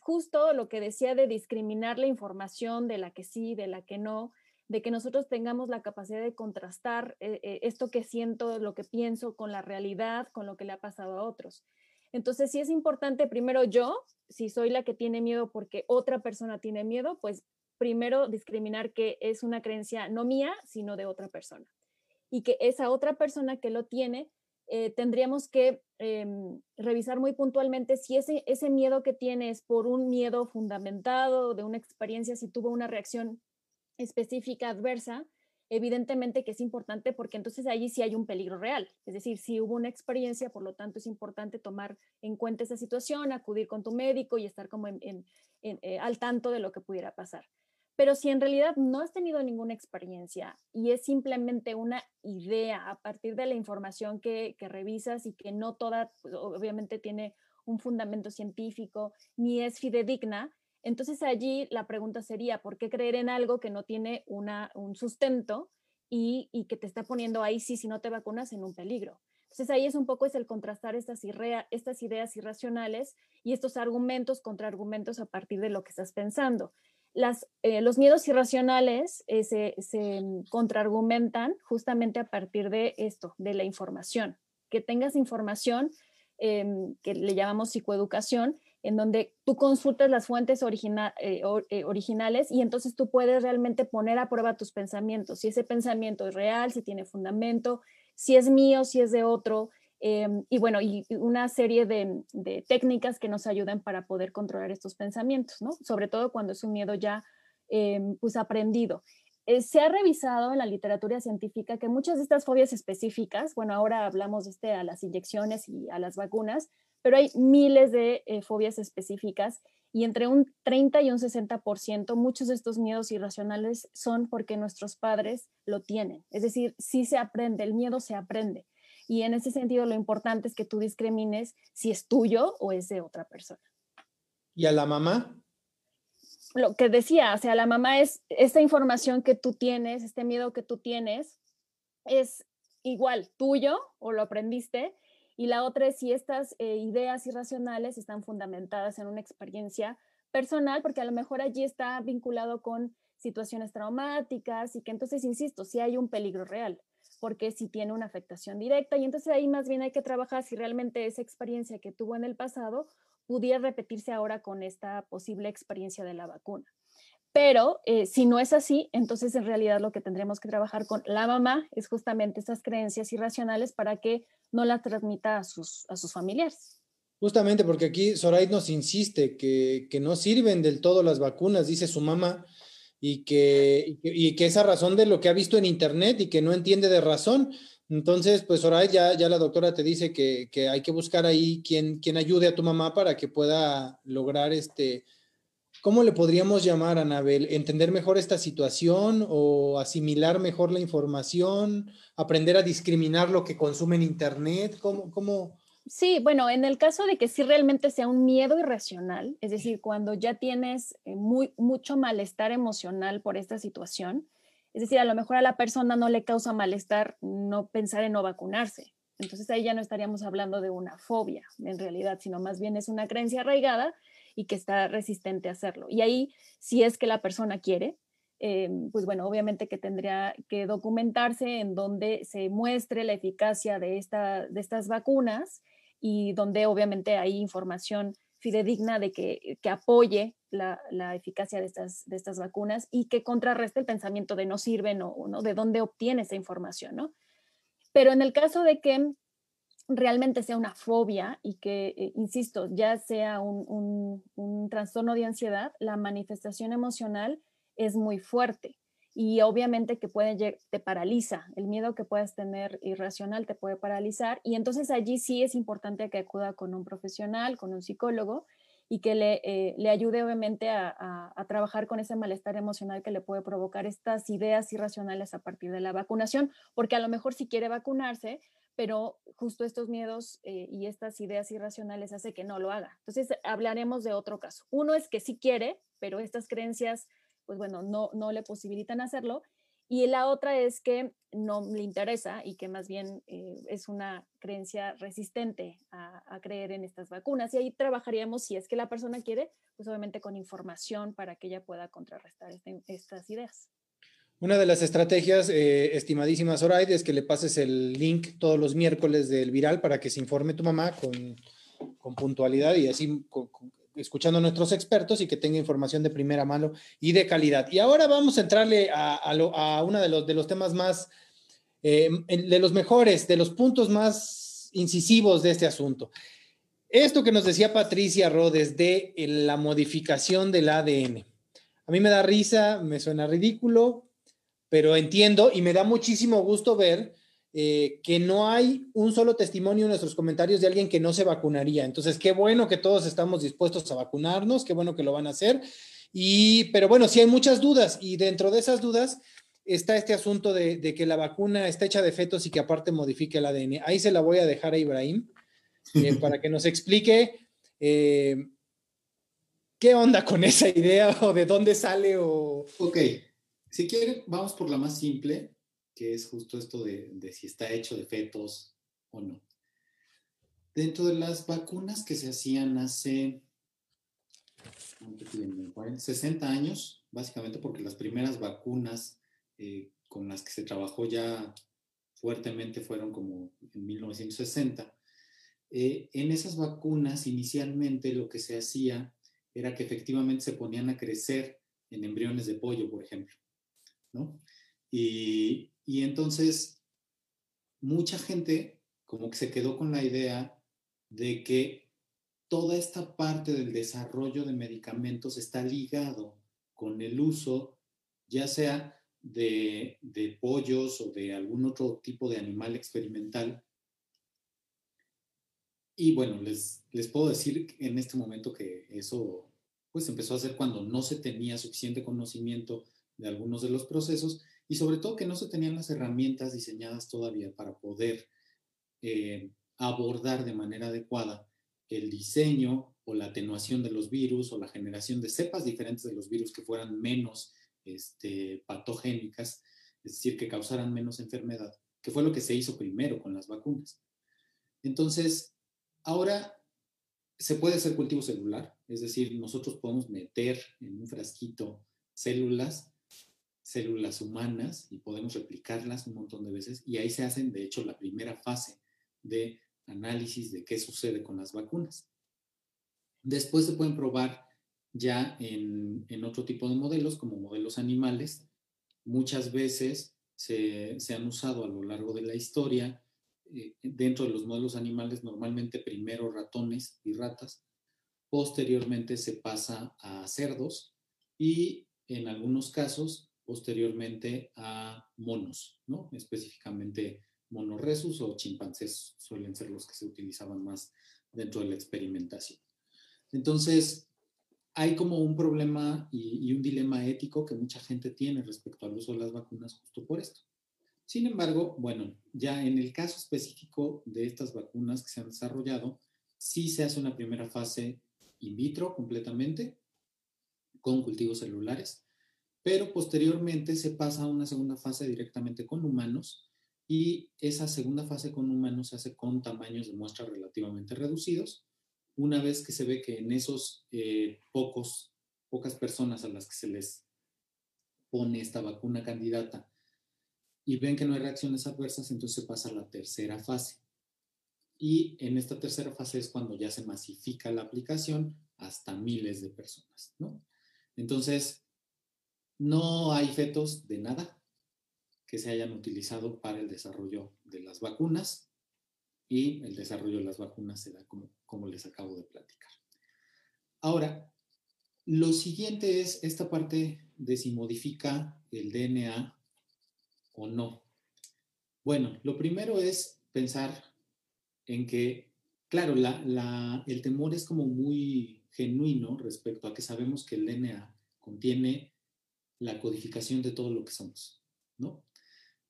justo lo que decía de discriminar la información de la que sí, de la que no, de que nosotros tengamos la capacidad de contrastar eh, eh, esto que siento, lo que pienso con la realidad, con lo que le ha pasado a otros. Entonces, sí es importante, primero yo, si soy la que tiene miedo porque otra persona tiene miedo, pues primero discriminar que es una creencia no mía, sino de otra persona y que esa otra persona que lo tiene, eh, tendríamos que em, revisar muy puntualmente si ese, ese miedo que tiene es por un miedo fundamentado, de una experiencia, si tuvo una reacción específica adversa, evidentemente que es importante porque entonces allí sí hay un peligro real. Es decir, si hubo una experiencia, por lo tanto es importante tomar en cuenta esa situación, acudir con tu médico y estar como en, eh, al tanto de lo que pudiera pasar. Pero si en realidad no has tenido ninguna experiencia y es simplemente una idea a partir de la información que, revisas y que no toda, pues, obviamente tiene un fundamento científico ni es fidedigna, entonces allí la pregunta sería, ¿por qué creer en algo que no tiene un sustento y, que te está poniendo ahí, sí, si no te vacunas, en un peligro? Entonces ahí es un poco es el contrastar estas, estas ideas irracionales y estos argumentos contra argumentos a partir de lo que estás pensando. Eh, los miedos irracionales eh, se, se, contraargumentan justamente a partir de esto, de la información. Que tengas información em, que le llamamos psicoeducación, en donde tú consultas las fuentes eh, originales y entonces tú puedes realmente poner a prueba tus pensamientos, si ese pensamiento es real, si tiene fundamento, si es mío, si es de otro, Em, y bueno, y una serie de, técnicas que nos ayudan para poder controlar estos pensamientos, ¿no? Sobre todo cuando es un miedo ya em, pues aprendido. Eh, se ha revisado en la literatura científica que muchas de estas fobias específicas, bueno, ahora hablamos de este, a las inyecciones y a las vacunas, pero hay miles de eh, fobias específicas y entre un 30 y un 60%, muchos de estos miedos irracionales son porque nuestros padres lo tienen. Es decir, sí se aprende, el miedo se aprende. Y en ese sentido, lo importante es que tú discrimines si es tuyo o es de otra persona. ¿Y a la mamá? Lo que decía, o sea, la mamá es esta información que tú tienes, este miedo que tú tienes, es igual tuyo o lo aprendiste. Y la otra es si estas eh, ideas irracionales están fundamentadas en una experiencia personal, porque a lo mejor allí está vinculado con situaciones traumáticas y que entonces, insisto, si hay un peligro real, porque si tiene una afectación directa y entonces ahí más bien hay que trabajar si realmente esa experiencia que tuvo en el pasado pudiera repetirse ahora con esta posible experiencia de la vacuna. Pero eh, si no es así, entonces en realidad lo que tendremos que trabajar con la mamá es justamente esas creencias irracionales para que no las transmita a sus, a sus familiares. Justamente porque aquí Zoraid nos insiste que, que, no sirven del todo las vacunas, dice su mamá, y que, y que esa razón de lo que ha visto en internet y que no entiende de razón. Entonces, pues Zoraid, ya, ya la doctora te dice que, que hay que buscar ahí quien, quien ayude a tu mamá para que pueda lograr este, ¿cómo le podríamos llamar, Anabel? ¿Entender mejor esta situación o asimilar mejor la información? ¿Aprender a discriminar lo que consume en Internet? ¿Cómo, cómo, Sí, bueno, en el caso de que sí realmente sea un miedo irracional, es decir, cuando ya tienes eh, muy, mucho malestar emocional por esta situación, es decir, a lo mejor a la persona no le causa malestar no pensar en no vacunarse. Entonces ahí ya no estaríamos hablando de una fobia en realidad, sino más bien es una creencia arraigada y que está resistente a hacerlo. Y ahí, si es que la persona quiere, eh, pues bueno, obviamente que tendría que documentarse en donde se muestre la eficacia de, esta, de estas vacunas y donde obviamente hay información fidedigna de que, que apoye la, la, eficacia de estas, de estas vacunas y que contrarreste el pensamiento de no sirven o ¿no? de dónde obtiene esa información, ¿no? Pero en el caso de que realmente sea una fobia y que, eh, insisto, ya sea un, un, trastorno de ansiedad, la manifestación emocional es muy fuerte y obviamente que puede, te paraliza, el miedo que puedas tener irracional te puede paralizar y entonces allí sí es importante que acuda con un profesional, con un psicólogo y que le, eh, le ayude obviamente a, a, trabajar con ese malestar emocional que le puede provocar estas ideas irracionales a partir de la vacunación, porque a lo mejor si quiere vacunarse, pero justo estos miedos eh, y estas ideas irracionales hace que no lo haga. Entonces, hablaremos de otro caso. Uno es que sí quiere, pero estas creencias, pues bueno, no, no le posibilitan hacerlo. Y la otra es que no le interesa y que más bien eh, es una creencia resistente a, a, creer en estas vacunas. Y ahí trabajaríamos, si es que la persona quiere, pues obviamente con información para que ella pueda contrarrestar este, estas ideas. Una de las estrategias, eh, estimadísima Zoraide, es que le pases el link todos los miércoles del viral para que se informe tu mamá con, con puntualidad y así con, con, escuchando a nuestros expertos y que tenga información de primera mano y de calidad. Y ahora vamos a entrarle a, uno de los, temas más, eh, de los mejores, de los puntos más incisivos de este asunto. Esto que nos decía Patricia Rodes de la modificación del ADN. A mí me da risa, me suena ridículo, pero entiendo y me da muchísimo gusto ver eh, que no hay un solo testimonio en nuestros comentarios de alguien que no se vacunaría. Entonces, qué bueno que todos estamos dispuestos a vacunarnos, qué bueno que lo van a hacer. Y, pero bueno, sí hay muchas dudas y dentro de esas dudas está este asunto de, de que la vacuna está hecha de fetos y que aparte modifique el ADN. Ahí se la voy a dejar a Ibrahim eh, *laughs* para que nos explique eh, qué onda con esa idea o de dónde sale o... Ok, si quieren, vamos por la más simple, que es justo esto de, de, si está hecho de fetos o no. Dentro de las vacunas que se hacían hace 60 años, básicamente porque las primeras vacunas eh, con las que se trabajó ya fuertemente fueron como en 1960, eh, en esas vacunas inicialmente lo que se hacía era que efectivamente se ponían a crecer en embriones de pollo, por ejemplo. ¿no? Y, y entonces, mucha gente como que se quedó con la idea de que toda esta parte del desarrollo de medicamentos está ligado con el uso, ya sea de, de, pollos o de algún otro tipo de animal experimental. Y bueno, les, les puedo decir en este momento que eso pues empezó a hacer cuando no se tenía suficiente conocimiento de algunos de los procesos y sobre todo que no se tenían las herramientas diseñadas todavía para poder eh, abordar de manera adecuada el diseño o la atenuación de los virus o la generación de cepas diferentes de los virus que fueran menos este, patogénicas, es decir, que causaran menos enfermedad, que fue lo que se hizo primero con las vacunas. Entonces, ahora se puede hacer cultivo celular, es decir, nosotros podemos meter en un frasquito células células humanas y podemos replicarlas un montón de veces y ahí se hacen, de hecho, la primera fase de análisis de qué sucede con las vacunas. Después se pueden probar ya en, otro tipo de modelos, como modelos animales. Muchas veces se, han usado a lo largo de la historia. Eh, dentro de los modelos animales, normalmente primero ratones y ratas, posteriormente se pasa a cerdos y en algunos casos posteriormente a monos, ¿no? específicamente monorresus o chimpancés suelen ser los que se utilizaban más dentro de la experimentación. Entonces, hay como un problema y, un dilema ético que mucha gente tiene respecto al uso de las vacunas justo por esto. Sin embargo, bueno, ya en el caso específico de estas vacunas que se han desarrollado, sí se hace una primera fase in vitro completamente con cultivos celulares, pero posteriormente se pasa a una segunda fase directamente con humanos y esa segunda fase con humanos se hace con tamaños de muestra relativamente reducidos una vez que se ve que en esos eh, pocos, pocas personas a las que se les pone esta vacuna candidata y ven que no hay reacciones adversas, entonces se pasa a la tercera fase. Y en esta tercera fase es cuando ya se masifica la aplicación hasta miles de personas, ¿no? Entonces, no hay fetos de nada que se hayan utilizado para el desarrollo de las vacunas y el desarrollo de las vacunas se da como, les acabo de platicar. Ahora, lo siguiente es esta parte de si modifica el DNA o no. Bueno, lo primero es pensar en que, claro, el temor es como muy genuino respecto a que sabemos que el DNA contiene la codificación de todo lo que somos, ¿no?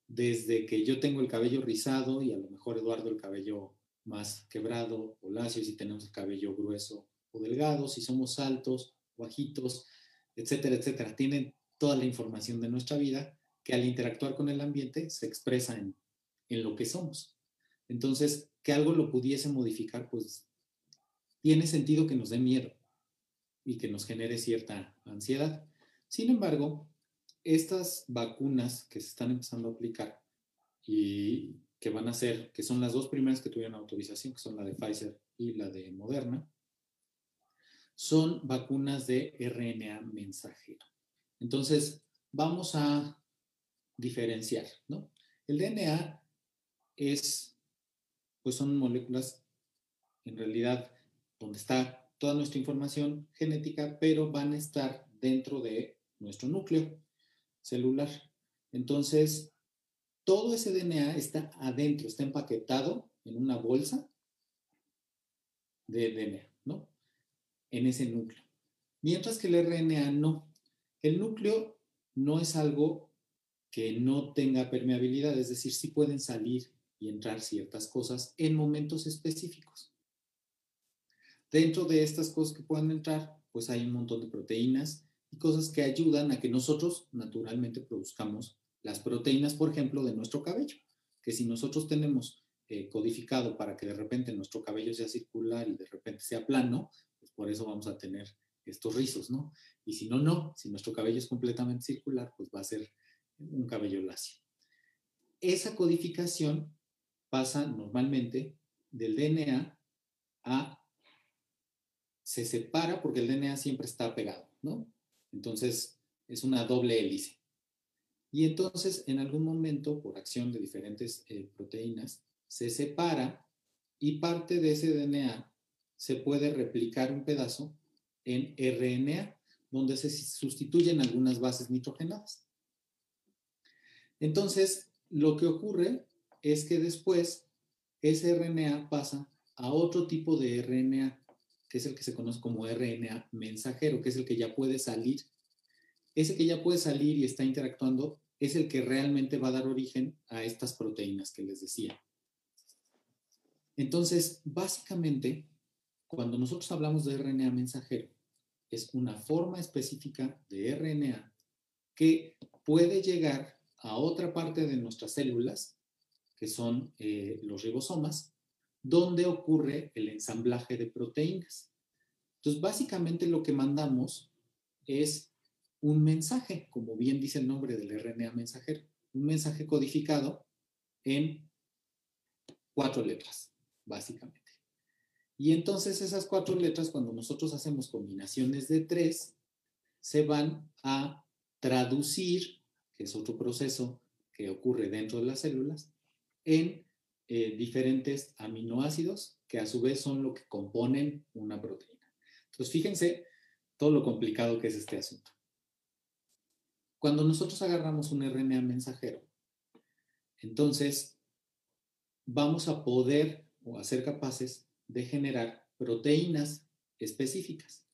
desde que yo tengo el cabello rizado y a lo mejor Eduardo el cabello más quebrado o lacio, si tenemos el cabello grueso o delgado, si somos altos, bajitos, etcétera, etcétera. Tienen toda la información de nuestra vida que al interactuar con el ambiente se expresa en, en lo que somos. Entonces, que algo lo pudiese modificar, pues tiene sentido que nos dé miedo y que nos genere cierta ansiedad. Sin embargo, estas vacunas que se están empezando a aplicar y que van a ser, que son las dos primeras que tuvieron autorización, que son la de Pfizer y la de Moderna, son vacunas de RNA mensajero. Entonces, vamos a diferenciar, ¿no? El DNA es, pues son moléculas, en realidad, donde está toda nuestra información genética, pero van a estar dentro de nuestro núcleo celular. Entonces, todo ese DNA está adentro, está empaquetado en una bolsa de DNA, ¿no? En ese núcleo. Mientras que el RNA no. El núcleo no es algo que no tenga permeabilidad, es decir, sí pueden salir y entrar ciertas cosas en momentos específicos. Dentro de estas cosas que puedan entrar, pues hay un montón de proteínas cosas que ayudan a que nosotros naturalmente produzcamos las proteínas, por ejemplo, de nuestro cabello. Que si nosotros tenemos eh, codificado para que de repente nuestro cabello sea circular y de repente sea plano, pues por eso vamos a tener estos rizos, ¿no? Y si no, no. Si nuestro cabello es completamente circular, pues va a ser un cabello lacio. Esa codificación pasa normalmente del DNA a... Se separa porque el DNA siempre está pegado, ¿no? Entonces, es una doble hélice. Y entonces, en algún momento, por acción de diferentes eh, proteínas, se separa y parte de ese DNA se puede replicar un pedazo en RNA, donde se sustituyen algunas bases nitrogenadas. Entonces, lo que ocurre es que después ese RNA pasa a otro tipo de RNA es el que se conoce como RNA mensajero, que es el que ya puede salir. Ese que ya puede salir y está interactuando es el que realmente va a dar origen a estas proteínas que les decía. Entonces, básicamente, cuando nosotros hablamos de RNA mensajero, es una forma específica de RNA que puede llegar a otra parte de nuestras células, que son eh, los ribosomas, donde ocurre el ensamblaje de proteínas. Entonces, básicamente lo que mandamos es un mensaje, como bien dice el nombre del RNA mensajero, un mensaje codificado en cuatro letras, básicamente. Y entonces esas cuatro letras, cuando nosotros hacemos combinaciones de tres, se van a traducir, que es otro proceso que ocurre dentro de las células, en eh, diferentes aminoácidos que a su vez son lo que componen una proteína. Entonces, fíjense todo lo complicado que es este asunto. Cuando nosotros agarramos un RNA mensajero, entonces vamos a poder o a ser capaces de generar proteínas específicas.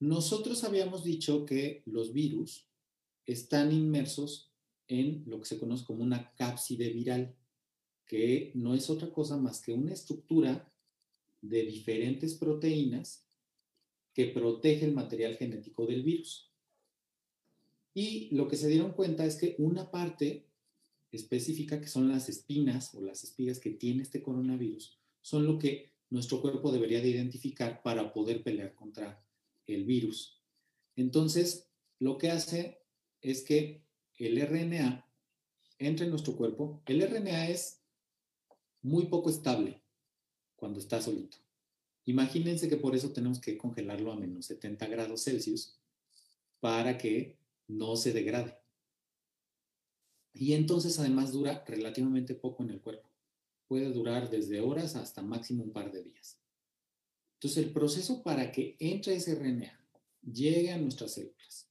Nosotros habíamos dicho que los virus están inmersos en lo que se conoce como una cápside viral, que no es otra cosa más que una estructura de diferentes proteínas que protege el material genético del virus. Y lo que se dieron cuenta es que una parte específica, que son las espinas o las espigas que tiene este coronavirus, son lo que nuestro cuerpo debería de identificar para poder pelear contra el virus. Entonces, lo que hace es que el RNA entre en nuestro cuerpo. El RNA es muy poco estable cuando está solito. Imagínense que por eso tenemos que congelarlo a menos 70 grados Celsius para que no se degrade. Y entonces además dura relativamente poco en el cuerpo puede durar desde horas hasta máximo un par de días. Entonces, el proceso para que entre ese RNA, llegue a nuestras células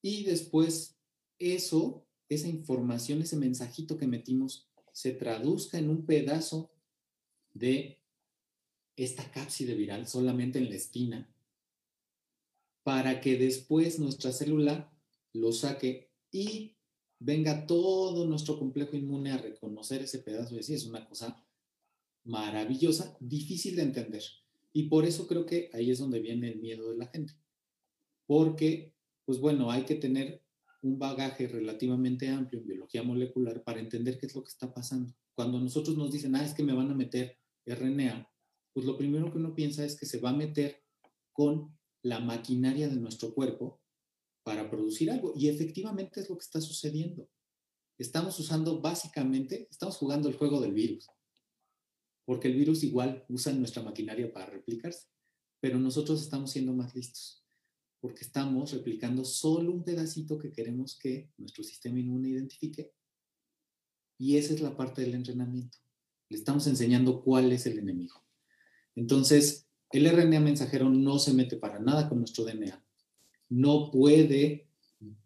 y después eso, esa información, ese mensajito que metimos, se traduzca en un pedazo de esta cápside viral solamente en la espina, para que después nuestra célula lo saque y venga todo nuestro complejo inmune a reconocer ese pedazo de sí, es una cosa maravillosa, difícil de entender. Y por eso creo que ahí es donde viene el miedo de la gente. Porque, pues bueno, hay que tener un bagaje relativamente amplio en biología molecular para entender qué es lo que está pasando. Cuando nosotros nos dicen, ah, es que me van a meter RNA, pues lo primero que uno piensa es que se va a meter con la maquinaria de nuestro cuerpo para producir algo. Y efectivamente es lo que está sucediendo. Estamos usando básicamente, estamos jugando el juego del virus, porque el virus igual usa nuestra maquinaria para replicarse, pero nosotros estamos siendo más listos, porque estamos replicando solo un pedacito que queremos que nuestro sistema inmune identifique. Y esa es la parte del entrenamiento. Le estamos enseñando cuál es el enemigo. Entonces, el RNA mensajero no se mete para nada con nuestro DNA no puede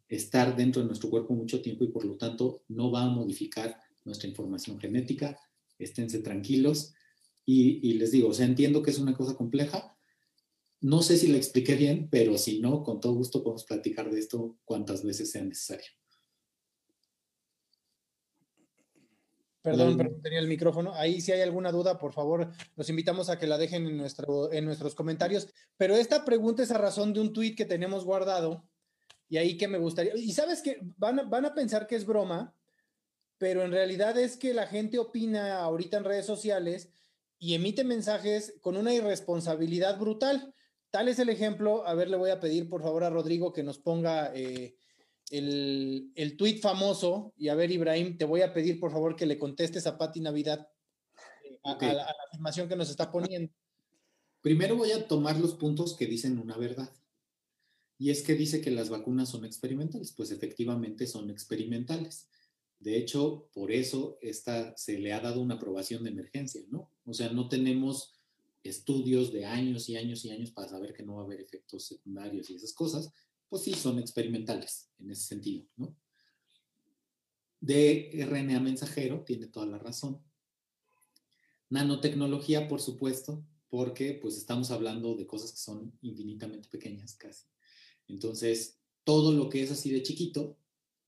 estar dentro de nuestro cuerpo mucho tiempo y por lo tanto no va a modificar nuestra información genética. Esténse tranquilos. Y, les digo, o sea, entiendo que es una cosa compleja. No sé si la expliqué bien, pero si no, con todo gusto podemos platicar de esto cuantas veces sea necesario. Perdón, perdón, tenía el micrófono. Ahí si hay alguna duda, por favor, los invitamos a que la dejen en, nuestro, en nuestros comentarios. Pero esta pregunta es a razón de un tweet que tenemos guardado y ahí que me gustaría. Y sabes que van a, van a pensar que es broma, pero en realidad es que la gente opina ahorita en redes sociales y emite mensajes con una irresponsabilidad brutal. Tal es el ejemplo. A ver, le voy a pedir por favor a Rodrigo que nos ponga eh, el, el tuit famoso, y a ver, Ibrahim, te voy a pedir por favor que le contestes a Pati Navidad eh, a, la, afirmación que nos está poniendo. *laughs* Primero voy a tomar los puntos que dicen una verdad. Y es que dice que las vacunas son experimentales. Pues efectivamente son experimentales. De hecho, por eso esta, se le ha dado una aprobación de emergencia, ¿no? O sea, no tenemos estudios de años y años y años para saber que no va a haber efectos secundarios y esas cosas, pues sí, son experimentales en ese sentido, ¿no? De RNA mensajero, tiene toda la razón. Nanotecnología, por supuesto, porque pues estamos hablando de cosas que son infinitamente pequeñas casi. Entonces, todo lo que es así de chiquito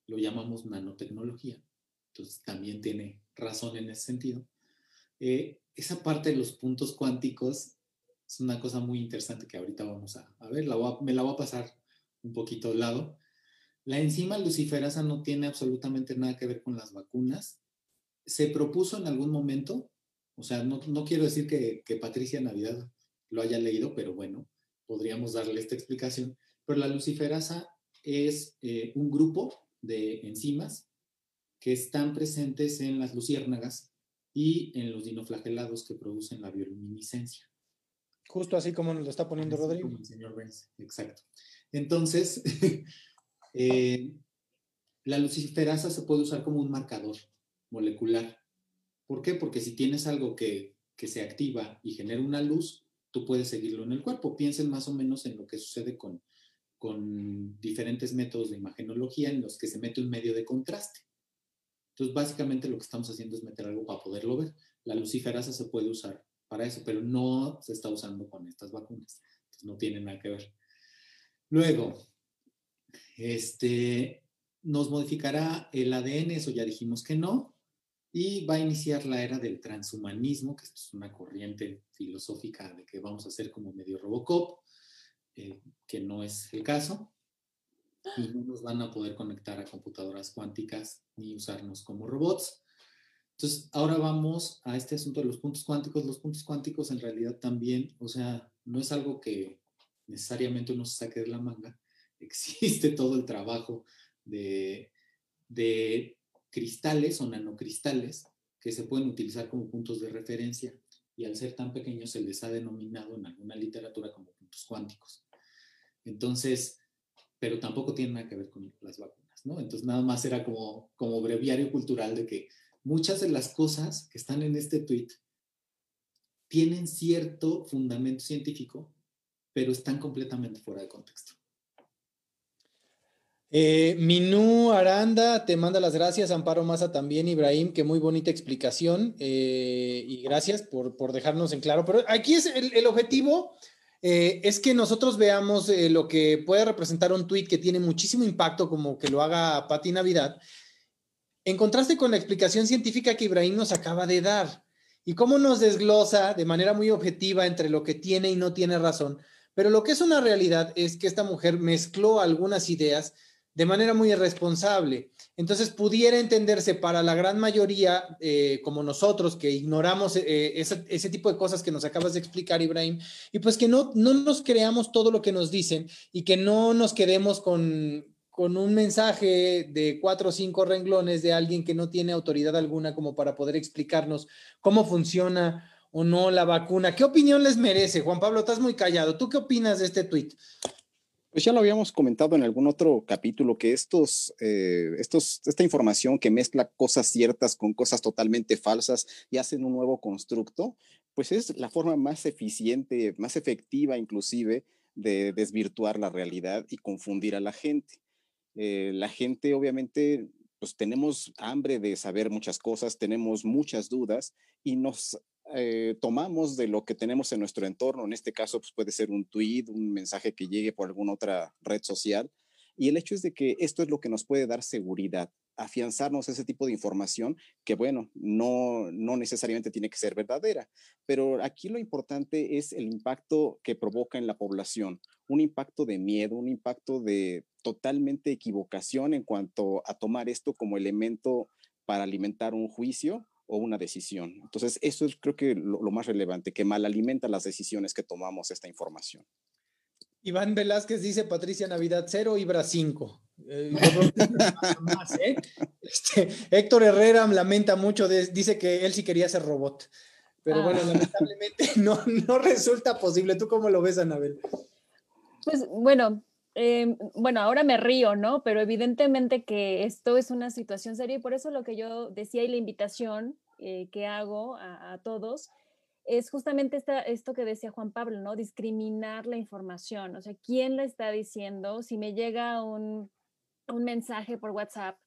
lo llamamos nanotecnología. Entonces, también tiene razón en ese sentido. Eh, esa parte de los puntos cuánticos es una cosa muy interesante que ahorita vamos a, ver, me la voy a pasar un poquito al lado. La enzima luciferasa no tiene absolutamente nada que ver con las vacunas. Se propuso en algún momento, o sea, no, quiero decir que, que, Patricia Navidad lo haya leído, pero bueno, podríamos darle esta explicación. Pero la luciferasa es eh, un grupo de enzimas que están presentes en las luciérnagas y en los dinoflagelados que producen la bioluminiscencia. Justo así como nos lo está poniendo Rodrigo. el señor Benz, exacto. Entonces, *laughs* eh, la luciferasa se puede usar como un marcador molecular. ¿Por qué? Porque si tienes algo que, que se activa y genera una luz, tú puedes seguirlo en el cuerpo. Piensen más o menos en lo que sucede con, con diferentes métodos de imagenología en los que se mete un medio de contraste. Entonces, básicamente lo que estamos haciendo es meter algo para poderlo ver. La luciferasa se puede usar para eso, pero no se está usando con estas vacunas. Entonces, no tiene nada que ver. Luego, este, nos modificará el ADN, eso ya dijimos que no, y va a iniciar la era del transhumanismo, que es una corriente filosófica de que vamos a ser como medio Robocop, eh, que no es el caso, y no nos van a poder conectar a computadoras cuánticas ni usarnos como robots. Entonces, ahora vamos a este asunto de los puntos cuánticos. Los puntos cuánticos en realidad también, o sea, no es algo que necesariamente uno se saque de la manga. *laughs* Existe todo el trabajo de, de cristales o nanocristales que se pueden utilizar como puntos de referencia y al ser tan pequeños se les ha denominado en alguna literatura como puntos cuánticos. Entonces, pero tampoco tiene nada que ver con las vacunas, ¿no? Entonces, nada más era como, como breviario cultural de que muchas de las cosas que están en este tweet tienen cierto fundamento científico, pero están completamente fuera de contexto. Eh, Minú Aranda te manda las gracias, Amparo Maza también, Ibrahim, que muy bonita explicación eh, y gracias por, por, dejarnos en claro. Pero aquí es el, objetivo, eh, es que nosotros veamos lo que puede representar un tweet que tiene muchísimo impacto, como que lo haga Pati Navidad, en contraste con la explicación científica que Ibrahim nos acaba de dar y cómo nos desglosa de manera muy objetiva entre lo que tiene y no tiene razón. Pero lo que es una realidad es que esta mujer mezcló algunas ideas de manera muy irresponsable. Entonces, pudiera entenderse para la gran mayoría, eh, como nosotros, que ignoramos eh, ese, tipo de cosas que nos acabas de explicar, Ibrahim, y pues que no, no nos creamos todo lo que nos dicen y que no nos quedemos con, con un mensaje de cuatro o cinco renglones de alguien que no tiene autoridad alguna como para poder explicarnos cómo funciona o no la vacuna. ¿Qué opinión les merece? Juan Pablo, estás muy callado. ¿Tú qué opinas de este tuit? Pues ya lo habíamos comentado en algún otro capítulo que estos, eh, estos, esta información que mezcla cosas ciertas con cosas totalmente falsas y hacen un nuevo constructo, pues es la forma más eficiente, más efectiva inclusive de desvirtuar la realidad y confundir a la gente. Eh, la gente obviamente pues tenemos hambre de saber muchas cosas, tenemos muchas dudas y nos eh, tomamos de lo que tenemos en nuestro entorno. En este caso, pues puede ser un tweet, un mensaje que llegue por alguna otra red social. Y el hecho es de que esto es lo que nos puede dar seguridad, afianzarnos ese tipo de información que, bueno, no, no necesariamente tiene que ser verdadera. Pero aquí lo importante es el impacto que provoca en la población, un impacto de miedo, un impacto de totalmente equivocación en cuanto a tomar esto como elemento para alimentar un juicio o una decisión. Entonces, eso es creo que lo, más relevante, que mal alimenta las decisiones que tomamos esta información. Iván Velázquez dice Patricia Navidad 0, Ibra 5. Eh, ¿eh? *laughs* este, Héctor Herrera lamenta mucho, dice que él sí quería ser robot. Pero bueno, ah. lamentablemente *laughs* no, no resulta posible. ¿Tú cómo lo ves, Anabel? Pues bueno, Em, bueno, ahora me río, ¿no? Pero evidentemente que esto es una situación seria y por eso lo que yo decía y la invitación eh, que hago a, todos es justamente esto que decía Juan Pablo, ¿no? Discriminar la información, o sea, ¿quién la está diciendo? Si me llega un, un mensaje por WhatsApp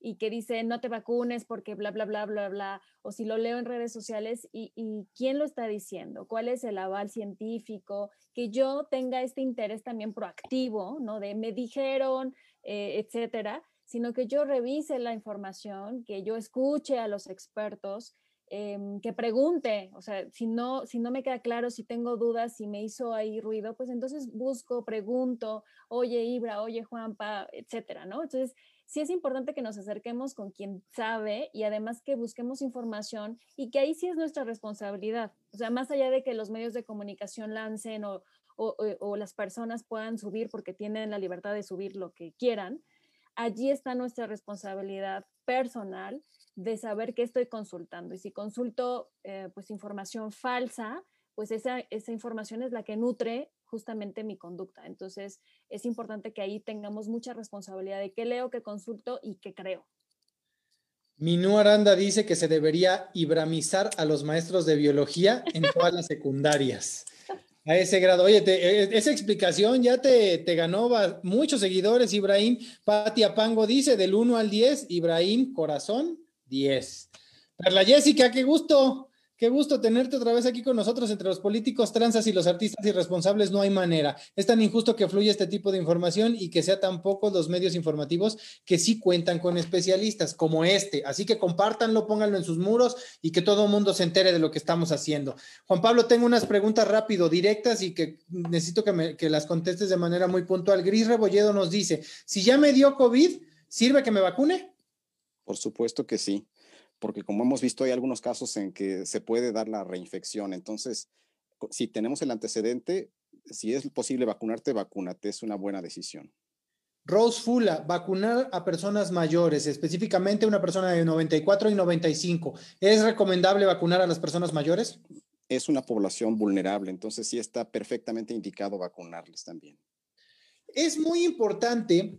y que dice no te vacunes porque bla, bla, bla, bla, bla, o si lo leo en redes sociales y, quién lo está diciendo, cuál es el aval científico, que yo tenga este interés también proactivo, ¿no? De me dijeron, eh, etcétera, sino que yo revise la información, que yo escuche a los expertos, em, que pregunte, o sea, si no, si no me queda claro, si tengo dudas, si me hizo ahí ruido, pues entonces busco, pregunto, oye Ibra, oye Juanpa, etcétera, ¿no? Entonces, sí es importante que nos acerquemos con quien sabe y además que busquemos información y que ahí sí es nuestra responsabilidad. O sea, más allá de que los medios de comunicación lancen o, o, las personas puedan subir porque tienen la libertad de subir lo que quieran, allí está nuestra responsabilidad personal de saber qué estoy consultando. Y si consulto eh, pues información falsa, pues esa, esa información es la que nutre justamente mi conducta. Entonces, es importante que ahí tengamos mucha responsabilidad de qué leo, qué consulto y qué creo. Minú Aranda dice que se debería ibramizar a los maestros de biología en todas las secundarias. A ese grado. Oye, e, esa explicación ya te, te ganó muchos seguidores, Ibrahim. Pati Apango dice del 1 al 10, Ibrahim, corazón, 10. Perla Jessica, qué gusto. Qué gusto tenerte otra vez aquí con nosotros. Entre los políticos, transas y los artistas irresponsables no hay manera. Es tan injusto que fluya este tipo de información y que sea tan pocos los medios informativos que sí cuentan con especialistas como este. Así que compártanlo, pónganlo en sus muros y que todo el mundo se entere de lo que estamos haciendo. Juan Pablo, tengo unas preguntas rápido, directas y que necesito que, me, que las contestes de manera muy puntual. Gris Rebolledo nos dice, si ya me dio COVID, ¿sirve que me vacune? Por supuesto que sí porque como hemos visto hay algunos casos en que se puede dar la reinfección. Entonces, si tenemos el antecedente, si es posible vacunarte, vacúnate, es una buena decisión. Rose Fula, vacunar a personas mayores, específicamente una persona de 94 y 95. ¿Es recomendable vacunar a las personas mayores? Es una población vulnerable, entonces sí está perfectamente indicado vacunarles también. Es muy importante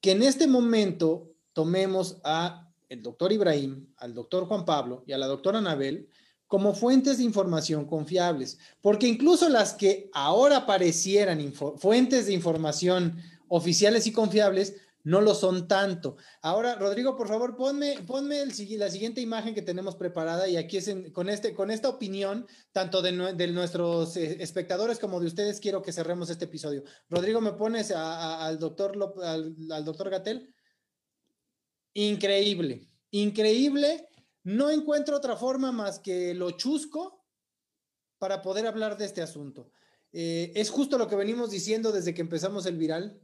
que en este momento tomemos a el doctor Ibrahim, al doctor Juan Pablo y a la doctora Anabel como fuentes de información confiables, porque incluso las que ahora parecieran fuentes de información oficiales y confiables, no lo son tanto. Ahora, Rodrigo, por favor, ponme, ponme la siguiente imagen que tenemos preparada y aquí con, este, con esta opinión, tanto de, nuestros eh, espectadores como de ustedes, quiero que cerremos este episodio. Rodrigo, ¿me pones al doctor, al, al doctor Gatel? Increíble, increíble. No encuentro otra forma más que lo chusco para poder hablar de este asunto. Eh, es justo lo que venimos diciendo desde que empezamos el viral.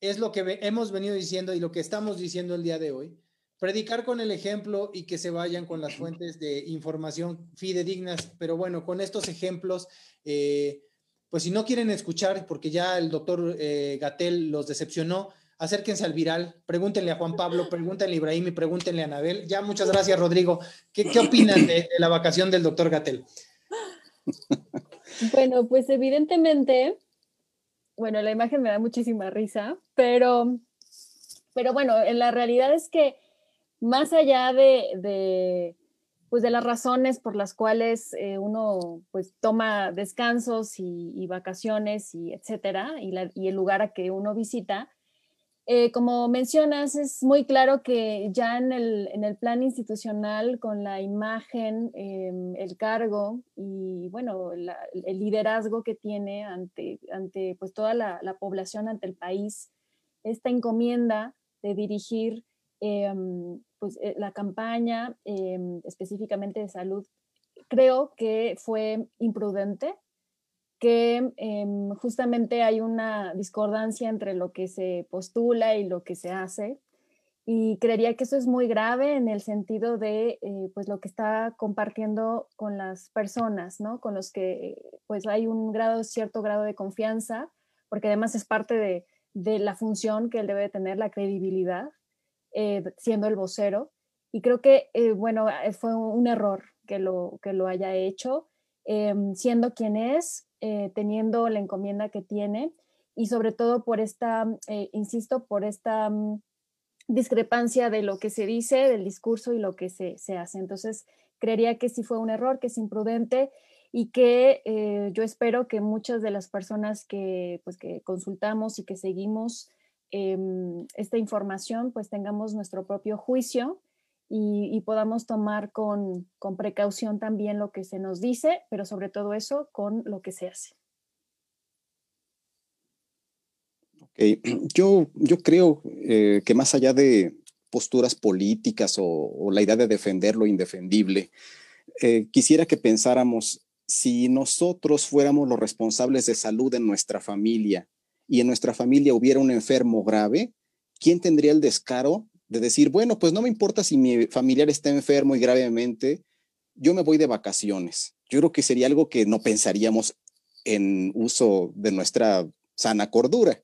Es lo que hemos venido diciendo y lo que estamos diciendo el día de hoy. Predicar con el ejemplo y que se vayan con las fuentes de información fidedignas. Pero bueno, con estos ejemplos, eh, pues si no quieren escuchar, porque ya el doctor eh, Gatel los decepcionó, acérquense al viral, pregúntenle a Juan Pablo, pregúntenle a Ibrahim y pregúntenle a Anabel. Ya, muchas gracias, Rodrigo. ¿Qué, opinan de, la vacación del doctor Gatel? Bueno, pues evidentemente, bueno, la imagen me da muchísima risa, pero, pero bueno, en la realidad es que más allá de, pues de las razones por las cuales eh, uno pues toma descansos y, vacaciones y etcétera, y, y, el lugar a que uno visita, eh, como mencionas, es muy claro que ya en el, plan institucional, con la imagen, em, el cargo y, bueno, el liderazgo que tiene ante, ante pues, toda la, población, ante el país, esta encomienda de dirigir em, pues, eh, la campaña em, específicamente de salud, creo que fue imprudente que em, justamente hay una discordancia entre lo que se postula y lo que se hace. Y creería que eso es muy grave en el sentido de eh, pues lo que está compartiendo con las personas, ¿no? Con los que pues hay un grado, cierto grado de confianza, porque además es parte de, de la función que él debe tener, la credibilidad, eh, siendo el vocero. Y creo que, eh, bueno, fue un error que lo, que lo haya hecho, em, siendo quien es, eh, teniendo la encomienda que tiene y sobre todo por esta, eh, insisto, por esta mm, discrepancia de lo que se dice, del discurso y lo que se, hace. Entonces, creería que sí fue un error, que es imprudente y que eh, yo espero que muchas de las personas que, pues, que consultamos y que seguimos em, esta información, pues tengamos nuestro propio juicio y, podamos tomar con, precaución también lo que se nos dice, pero sobre todo eso con lo que se hace. *clears throat* Yo, yo creo eh, que más allá de posturas políticas o, la idea de defender lo indefendible, eh, quisiera que pensáramos si nosotros fuéramos los responsables de salud en nuestra familia y en nuestra familia hubiera un enfermo grave, ¿quién tendría el descaro de decir, bueno, pues no me importa si mi familiar está enfermo y gravemente, yo me voy de vacaciones. Yo creo que sería algo que no pensaríamos en uso de nuestra sana cordura.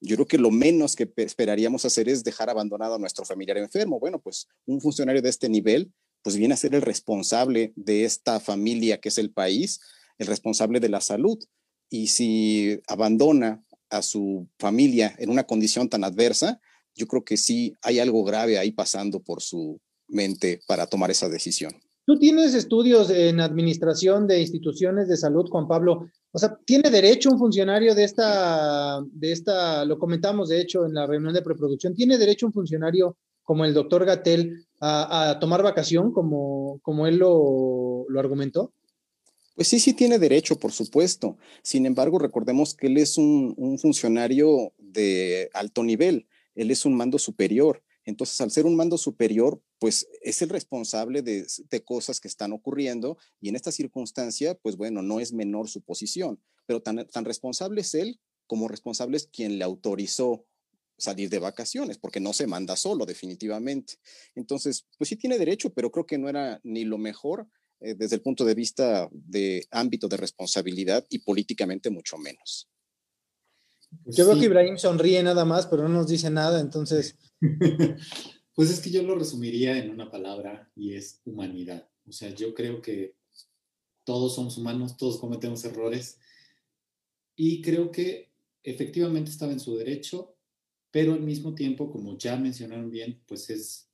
Yo creo que lo menos que esperaríamos hacer es dejar abandonado a nuestro familiar enfermo. Bueno, pues un funcionario de este nivel, pues viene a ser el responsable de esta familia que es el país, el responsable de la salud. Y si abandona a su familia en una condición tan adversa, yo creo que sí hay algo grave ahí pasando por su mente para tomar esa decisión. Tú tienes estudios en administración de instituciones de salud, Juan Pablo. O sea, ¿tiene derecho un funcionario de esta, de esta, lo comentamos de hecho en la reunión de preproducción, ¿tiene derecho un funcionario como el doctor Gatel a, tomar vacación como, como él lo, lo argumentó? Pues sí, sí tiene derecho, por supuesto. Sin embargo, recordemos que él es un, un funcionario de alto nivel él es un mando superior. Entonces, al ser un mando superior, pues es el responsable de, cosas que están ocurriendo y en esta circunstancia, pues bueno, no es menor su posición, pero tan, responsable es él como responsable es quien le autorizó salir de vacaciones, porque no se manda solo, definitivamente. Entonces, pues sí tiene derecho, pero creo que no era ni lo mejor eh, desde el punto de vista de ámbito de responsabilidad y políticamente mucho menos. Pues yo veo que Ibrahim sonríe nada más, pero no nos dice nada, entonces. *laughs* pues es que yo lo resumiría en una palabra y es humanidad. O sea, yo creo que todos somos humanos, todos cometemos errores y creo que efectivamente estaba en su derecho, pero al mismo tiempo, como ya mencionaron bien, pues es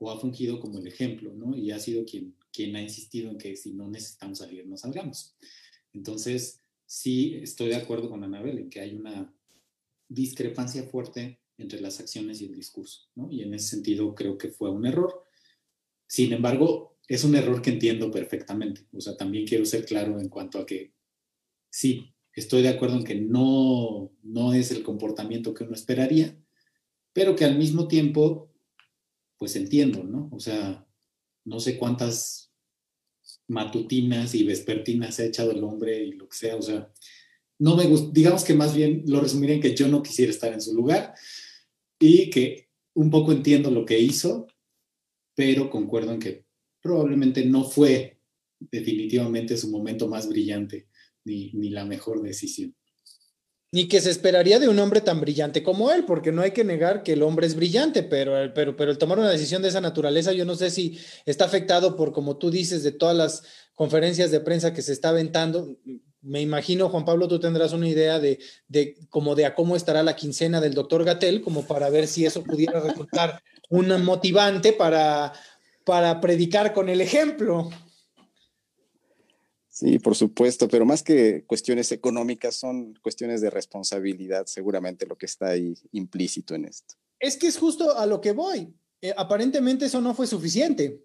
o ha fungido como el ejemplo, ¿no? Y ha sido quien, quien ha insistido en que si no necesitamos salir, no salgamos. Entonces, sí estoy de acuerdo con Anabel en que hay una discrepancia fuerte entre las acciones y el discurso, ¿no? Y en ese sentido creo que fue un error. Sin embargo, es un error que entiendo perfectamente. O sea, también quiero ser claro en cuanto a que sí, estoy de acuerdo en que no, no es el comportamiento que uno esperaría, pero que al mismo tiempo, pues entiendo, ¿no? O sea, no sé cuántas matutinas y vespertinas ha echado el hombre y lo que sea, o sea, no me gusta, digamos que más bien lo resumiría en que yo no quisiera estar en su lugar y que un poco entiendo lo que hizo, pero concuerdo en que probablemente no fue definitivamente su momento más brillante ni, ni la mejor decisión. Ni que se esperaría de un hombre tan brillante como él, porque no hay que negar que el hombre es brillante, pero, pero, pero el tomar una decisión de esa naturaleza, yo no sé si está afectado por, como tú dices, de todas las conferencias de prensa que se está aventando me imagino, Juan Pablo, tú tendrás una idea de, de como de a cómo estará la quincena del doctor Gatel, como para ver si eso pudiera resultar un motivante para, para predicar con el ejemplo. Sí, por supuesto, pero más que cuestiones económicas son cuestiones de responsabilidad, seguramente lo que está ahí implícito en esto. Es que es justo a lo que voy. Eh, aparentemente eso no fue suficiente.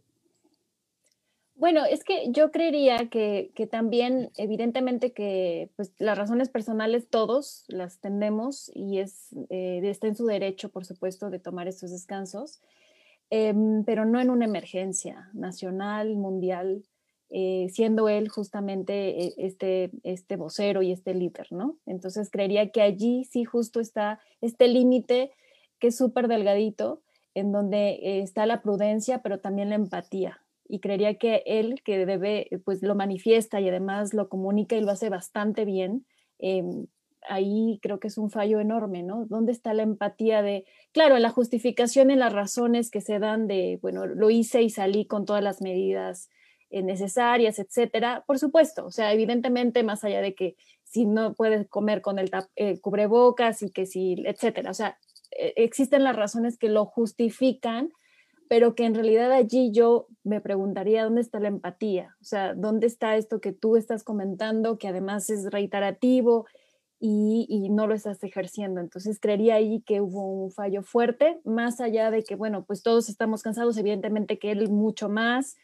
Bueno, es que yo creería que, también, evidentemente que pues, las razones personales todos las tendemos y es, eh, está en su derecho, por supuesto, de tomar estos descansos, em, pero no en una emergencia nacional, mundial, eh, siendo él justamente eh, este, este vocero y este líder, ¿no? Entonces creería que allí sí justo está este límite que es súper delgadito, en donde está la prudencia, pero también la empatía, y creería que él, que debe, pues lo manifiesta y además lo comunica y lo hace bastante bien, em, ahí creo que es un fallo enorme, ¿no? ¿Dónde está la empatía de, claro, en la justificación, en las razones que se dan de, bueno, lo hice y salí con todas las medidas eh, necesarias, etcétera? Por supuesto, o sea, evidentemente, más allá de que si no puedes comer con el eh, cubrebocas y que si, etcétera, o sea, e, existen las razones que lo justifican, pero que en realidad allí yo me preguntaría dónde está la empatía, o sea, dónde está esto que tú estás comentando, que además es reiterativo y, no lo estás ejerciendo. Entonces creería ahí que hubo un fallo fuerte, más allá de que, bueno, pues todos estamos cansados, evidentemente que él mucho más,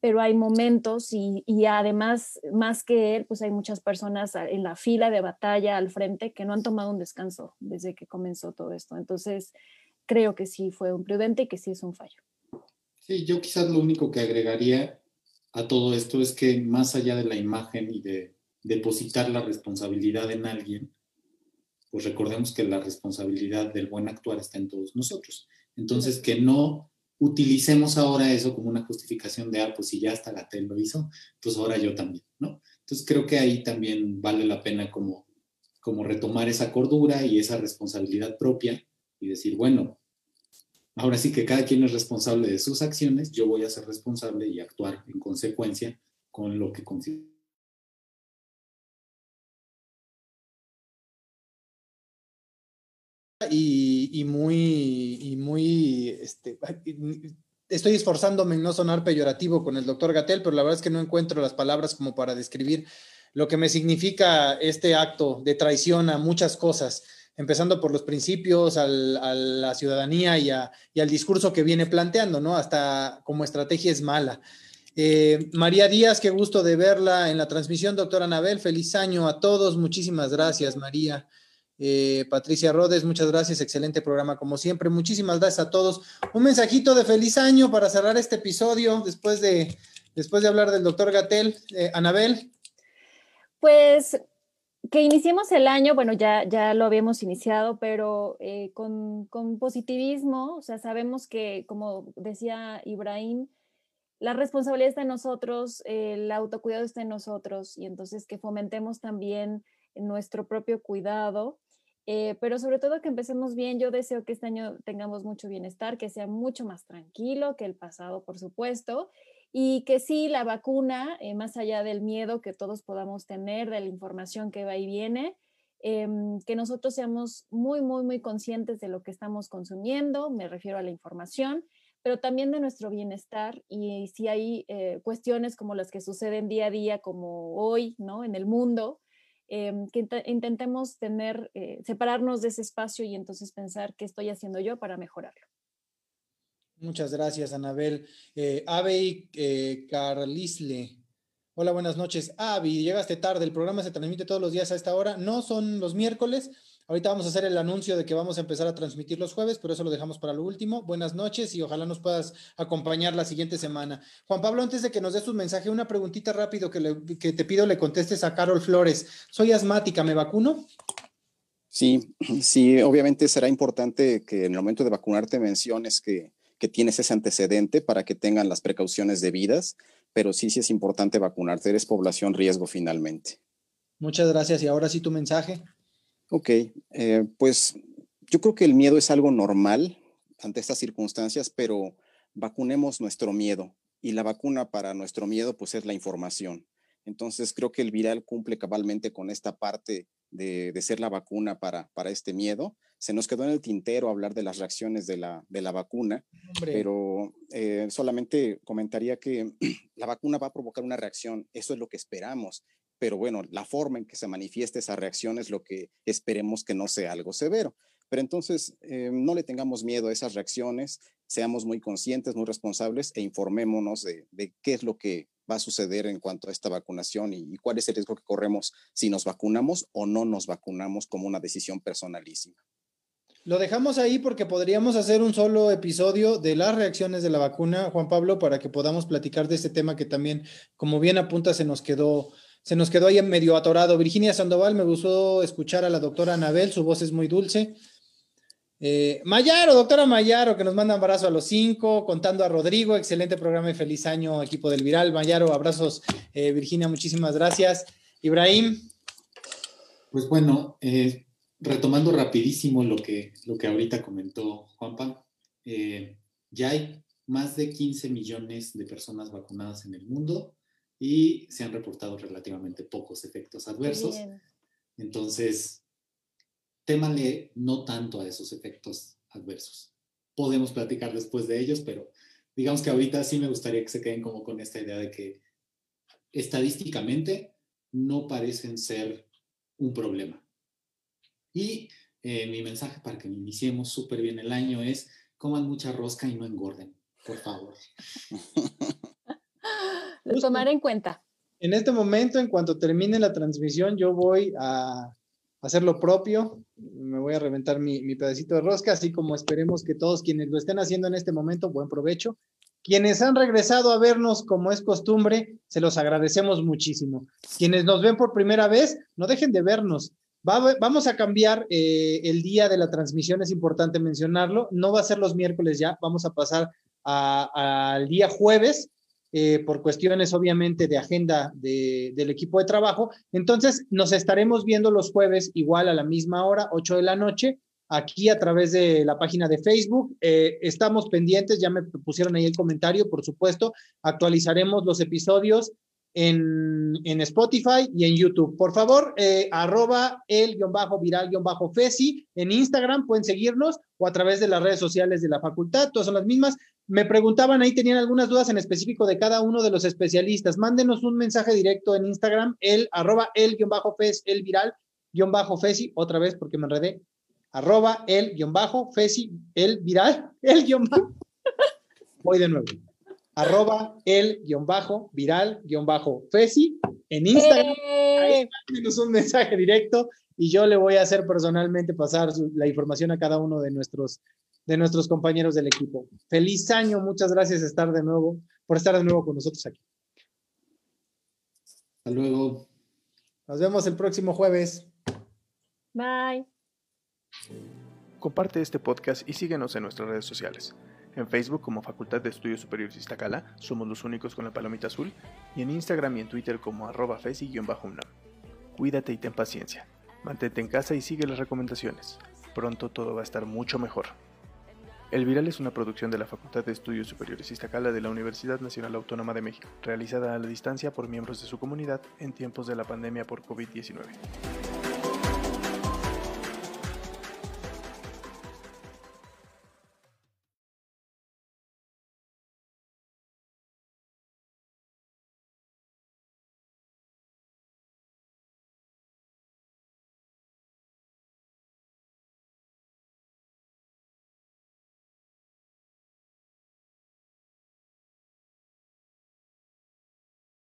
pero hay momentos y, y además, más que él, pues hay muchas personas en la fila de batalla al frente que no han tomado un descanso desde que comenzó todo esto. Entonces, creo que sí fue un prudente y que sí es un fallo. Sí, yo quizás lo único que agregaría a todo esto es que más allá de la imagen y de depositar la responsabilidad en alguien, pues recordemos que la responsabilidad del buen actuar está en todos nosotros. Entonces, que no utilicemos ahora eso como una justificación de, ah, pues si ya hasta Gatel lo hizo, pues ahora yo también, ¿no? Entonces creo que ahí también vale la pena como, como retomar esa cordura y esa responsabilidad propia y decir, bueno, ahora sí que cada quien es responsable de sus acciones, yo voy a ser responsable y actuar en consecuencia con lo que considero. Y, y, muy, y muy, este, estoy esforzándome en no sonar peyorativo con el doctor Gatel, pero la verdad es que no encuentro las palabras como para describir lo que me significa este acto de traición a muchas cosas, empezando por los principios, a la ciudadanía y, al discurso que viene planteando, ¿no? Hasta como estrategia es mala. Eh, María Díaz, qué gusto de verla en la transmisión, doctora Anabel, feliz año a todos, muchísimas gracias, María. Eh, Patricia Rodes, muchas gracias, excelente programa como siempre. Muchísimas gracias a todos. Un mensajito de feliz año para cerrar este episodio después de, después de hablar del doctor Gatel. Eh, Anabel. Pues que iniciemos el año, bueno, ya, ya lo habíamos iniciado, pero eh, con, con, positivismo, o sea, sabemos que, como decía Ibrahim, la responsabilidad está en nosotros, el autocuidado está en nosotros, y entonces que fomentemos también nuestro propio cuidado eh, pero sobre todo que empecemos bien. Yo deseo que este año tengamos mucho bienestar, que sea mucho más tranquilo que el pasado, por supuesto, y que sí, la vacuna, eh, más allá del miedo que todos podamos tener, de la información que va y viene, em, que nosotros seamos muy, muy, muy conscientes de lo que estamos consumiendo, me refiero a la información, pero también de nuestro bienestar y si hay eh, cuestiones como las que suceden día a día, como hoy, ¿no? En el mundo, Em, que intentemos tener, eh, separarnos de ese espacio y entonces pensar qué estoy haciendo yo para mejorarlo. Muchas gracias, Anabel. Eh, Ave eh, Carlisle. Hola, buenas noches. Avi, llegaste tarde. El programa se transmite todos los días a esta hora. No son los miércoles, Ahorita vamos a hacer el anuncio de que vamos a empezar a transmitir los jueves, pero eso lo dejamos para lo último. Buenas noches y ojalá nos puedas acompañar la siguiente semana. Juan Pablo, antes de que nos des un mensaje, una preguntita rápido que, que te pido le contestes a Carol Flores. Soy asmática, ¿me vacuno? Sí, *clears throat* sí, obviamente será importante que en el momento de vacunarte menciones que, que tienes ese antecedente para que tengan las precauciones debidas, pero sí, sí es importante vacunarte, eres población riesgo finalmente. Muchas gracias y ahora sí tu mensaje. Ok, eh, pues yo creo que el miedo es algo normal ante estas circunstancias, pero vacunemos nuestro miedo y la vacuna para nuestro miedo pues es la información. Entonces creo que el viral cumple cabalmente con esta parte de, ser la vacuna para, para este miedo. Se nos quedó en el tintero hablar de las reacciones de la, de la vacuna, pero eh, solamente comentaría que *clears throat* la vacuna va a provocar una reacción, eso es lo que esperamos pero bueno, la forma en que se manifiesta esa reacción es lo que esperemos que no sea algo severo. Pero entonces, eh, no le tengamos miedo a esas reacciones, seamos muy conscientes, muy responsables e informémonos de, qué es lo que va a suceder en cuanto a esta vacunación y, cuál es el riesgo que corremos si nos vacunamos o no nos vacunamos como una decisión personalísima. Lo dejamos ahí porque podríamos hacer un solo episodio de las reacciones de la vacuna, Juan Pablo, para que podamos platicar de este tema que también, como bien apunta, se nos quedó se nos quedó ahí medio atorado. Virginia Sandoval, me gustó escuchar a la doctora Anabel, su voz es muy dulce. Eh, Mayaro, doctora Mayaro, que nos manda un abrazo a los cinco, contando a Rodrigo, excelente programa y feliz año, equipo del Viral. Mayaro, abrazos, eh, Virginia, muchísimas gracias. Ibrahim. Pues bueno, eh, retomando rapidísimo lo que, lo que ahorita comentó Juanpa, ya hay más de 15 millones de personas vacunadas en el mundo y se han reportado relativamente pocos efectos adversos. Entonces, témale no tanto a esos efectos adversos. Podemos platicar después de ellos, pero digamos que ahorita sí me gustaría que se queden como con esta idea de que estadísticamente no parecen ser un problema. Y eh, mi mensaje para que iniciemos súper bien el año es coman mucha rosca y no engorden, por favor. *laughs* tomar en cuenta. En este momento, en cuanto termine la transmisión, yo voy a hacer lo propio. Me voy a reventar mi, pedacito de rosca, así como esperemos que todos quienes lo estén haciendo en este momento, buen provecho. Quienes han regresado a vernos como es costumbre, se los agradecemos muchísimo. Quienes nos ven por primera vez, no dejen de vernos. vamos a cambiar eh, el día de la transmisión, es importante mencionarlo. No va a ser los miércoles ya, vamos a pasar al día jueves, eh, por cuestiones obviamente de agenda del equipo de trabajo. Entonces, nos estaremos viendo los jueves igual a la misma hora, 8 de la noche, aquí a través de la página de Facebook. Eh, estamos pendientes, ya me pusieron ahí el comentario, por supuesto, actualizaremos los episodios en, Spotify y en YouTube. Por favor, eh, arroba el-viral-fesi en Instagram, pueden seguirnos o a través de las redes sociales de la facultad, todas son las mismas. Me preguntaban ahí, tenían algunas dudas en específico de cada uno de los especialistas. Mándenos un mensaje directo en Instagram, el arroba el-fes, el viral-fesi, otra vez porque me enredé, arroba el-fesi, el viral, *laughs* el Voy de nuevo. Arroba el-viral-fesi en Instagram. Ahí ¡Eh! mándenos un mensaje directo y yo le voy a hacer personalmente pasar la información a cada uno de nuestros de nuestros compañeros del equipo. Feliz año, muchas gracias estar de nuevo, por estar de nuevo con nosotros aquí. Hasta luego. Nos vemos el próximo jueves. Bye. Comparte este podcast y síguenos en nuestras redes sociales. En Facebook como Facultad de Estudios Superiores Iztacala, somos los únicos con la palomita azul, y en Instagram y en Twitter como arroba fesi-unam. Cuídate y ten paciencia. Mantente en casa y sigue las recomendaciones. Pronto todo va a estar mucho mejor. El Viral es una producción de la Facultad de Estudios Superiores Iztacala de la Universidad Nacional Autónoma de México, realizada a la distancia por miembros de su comunidad en tiempos de la pandemia por COVID-19.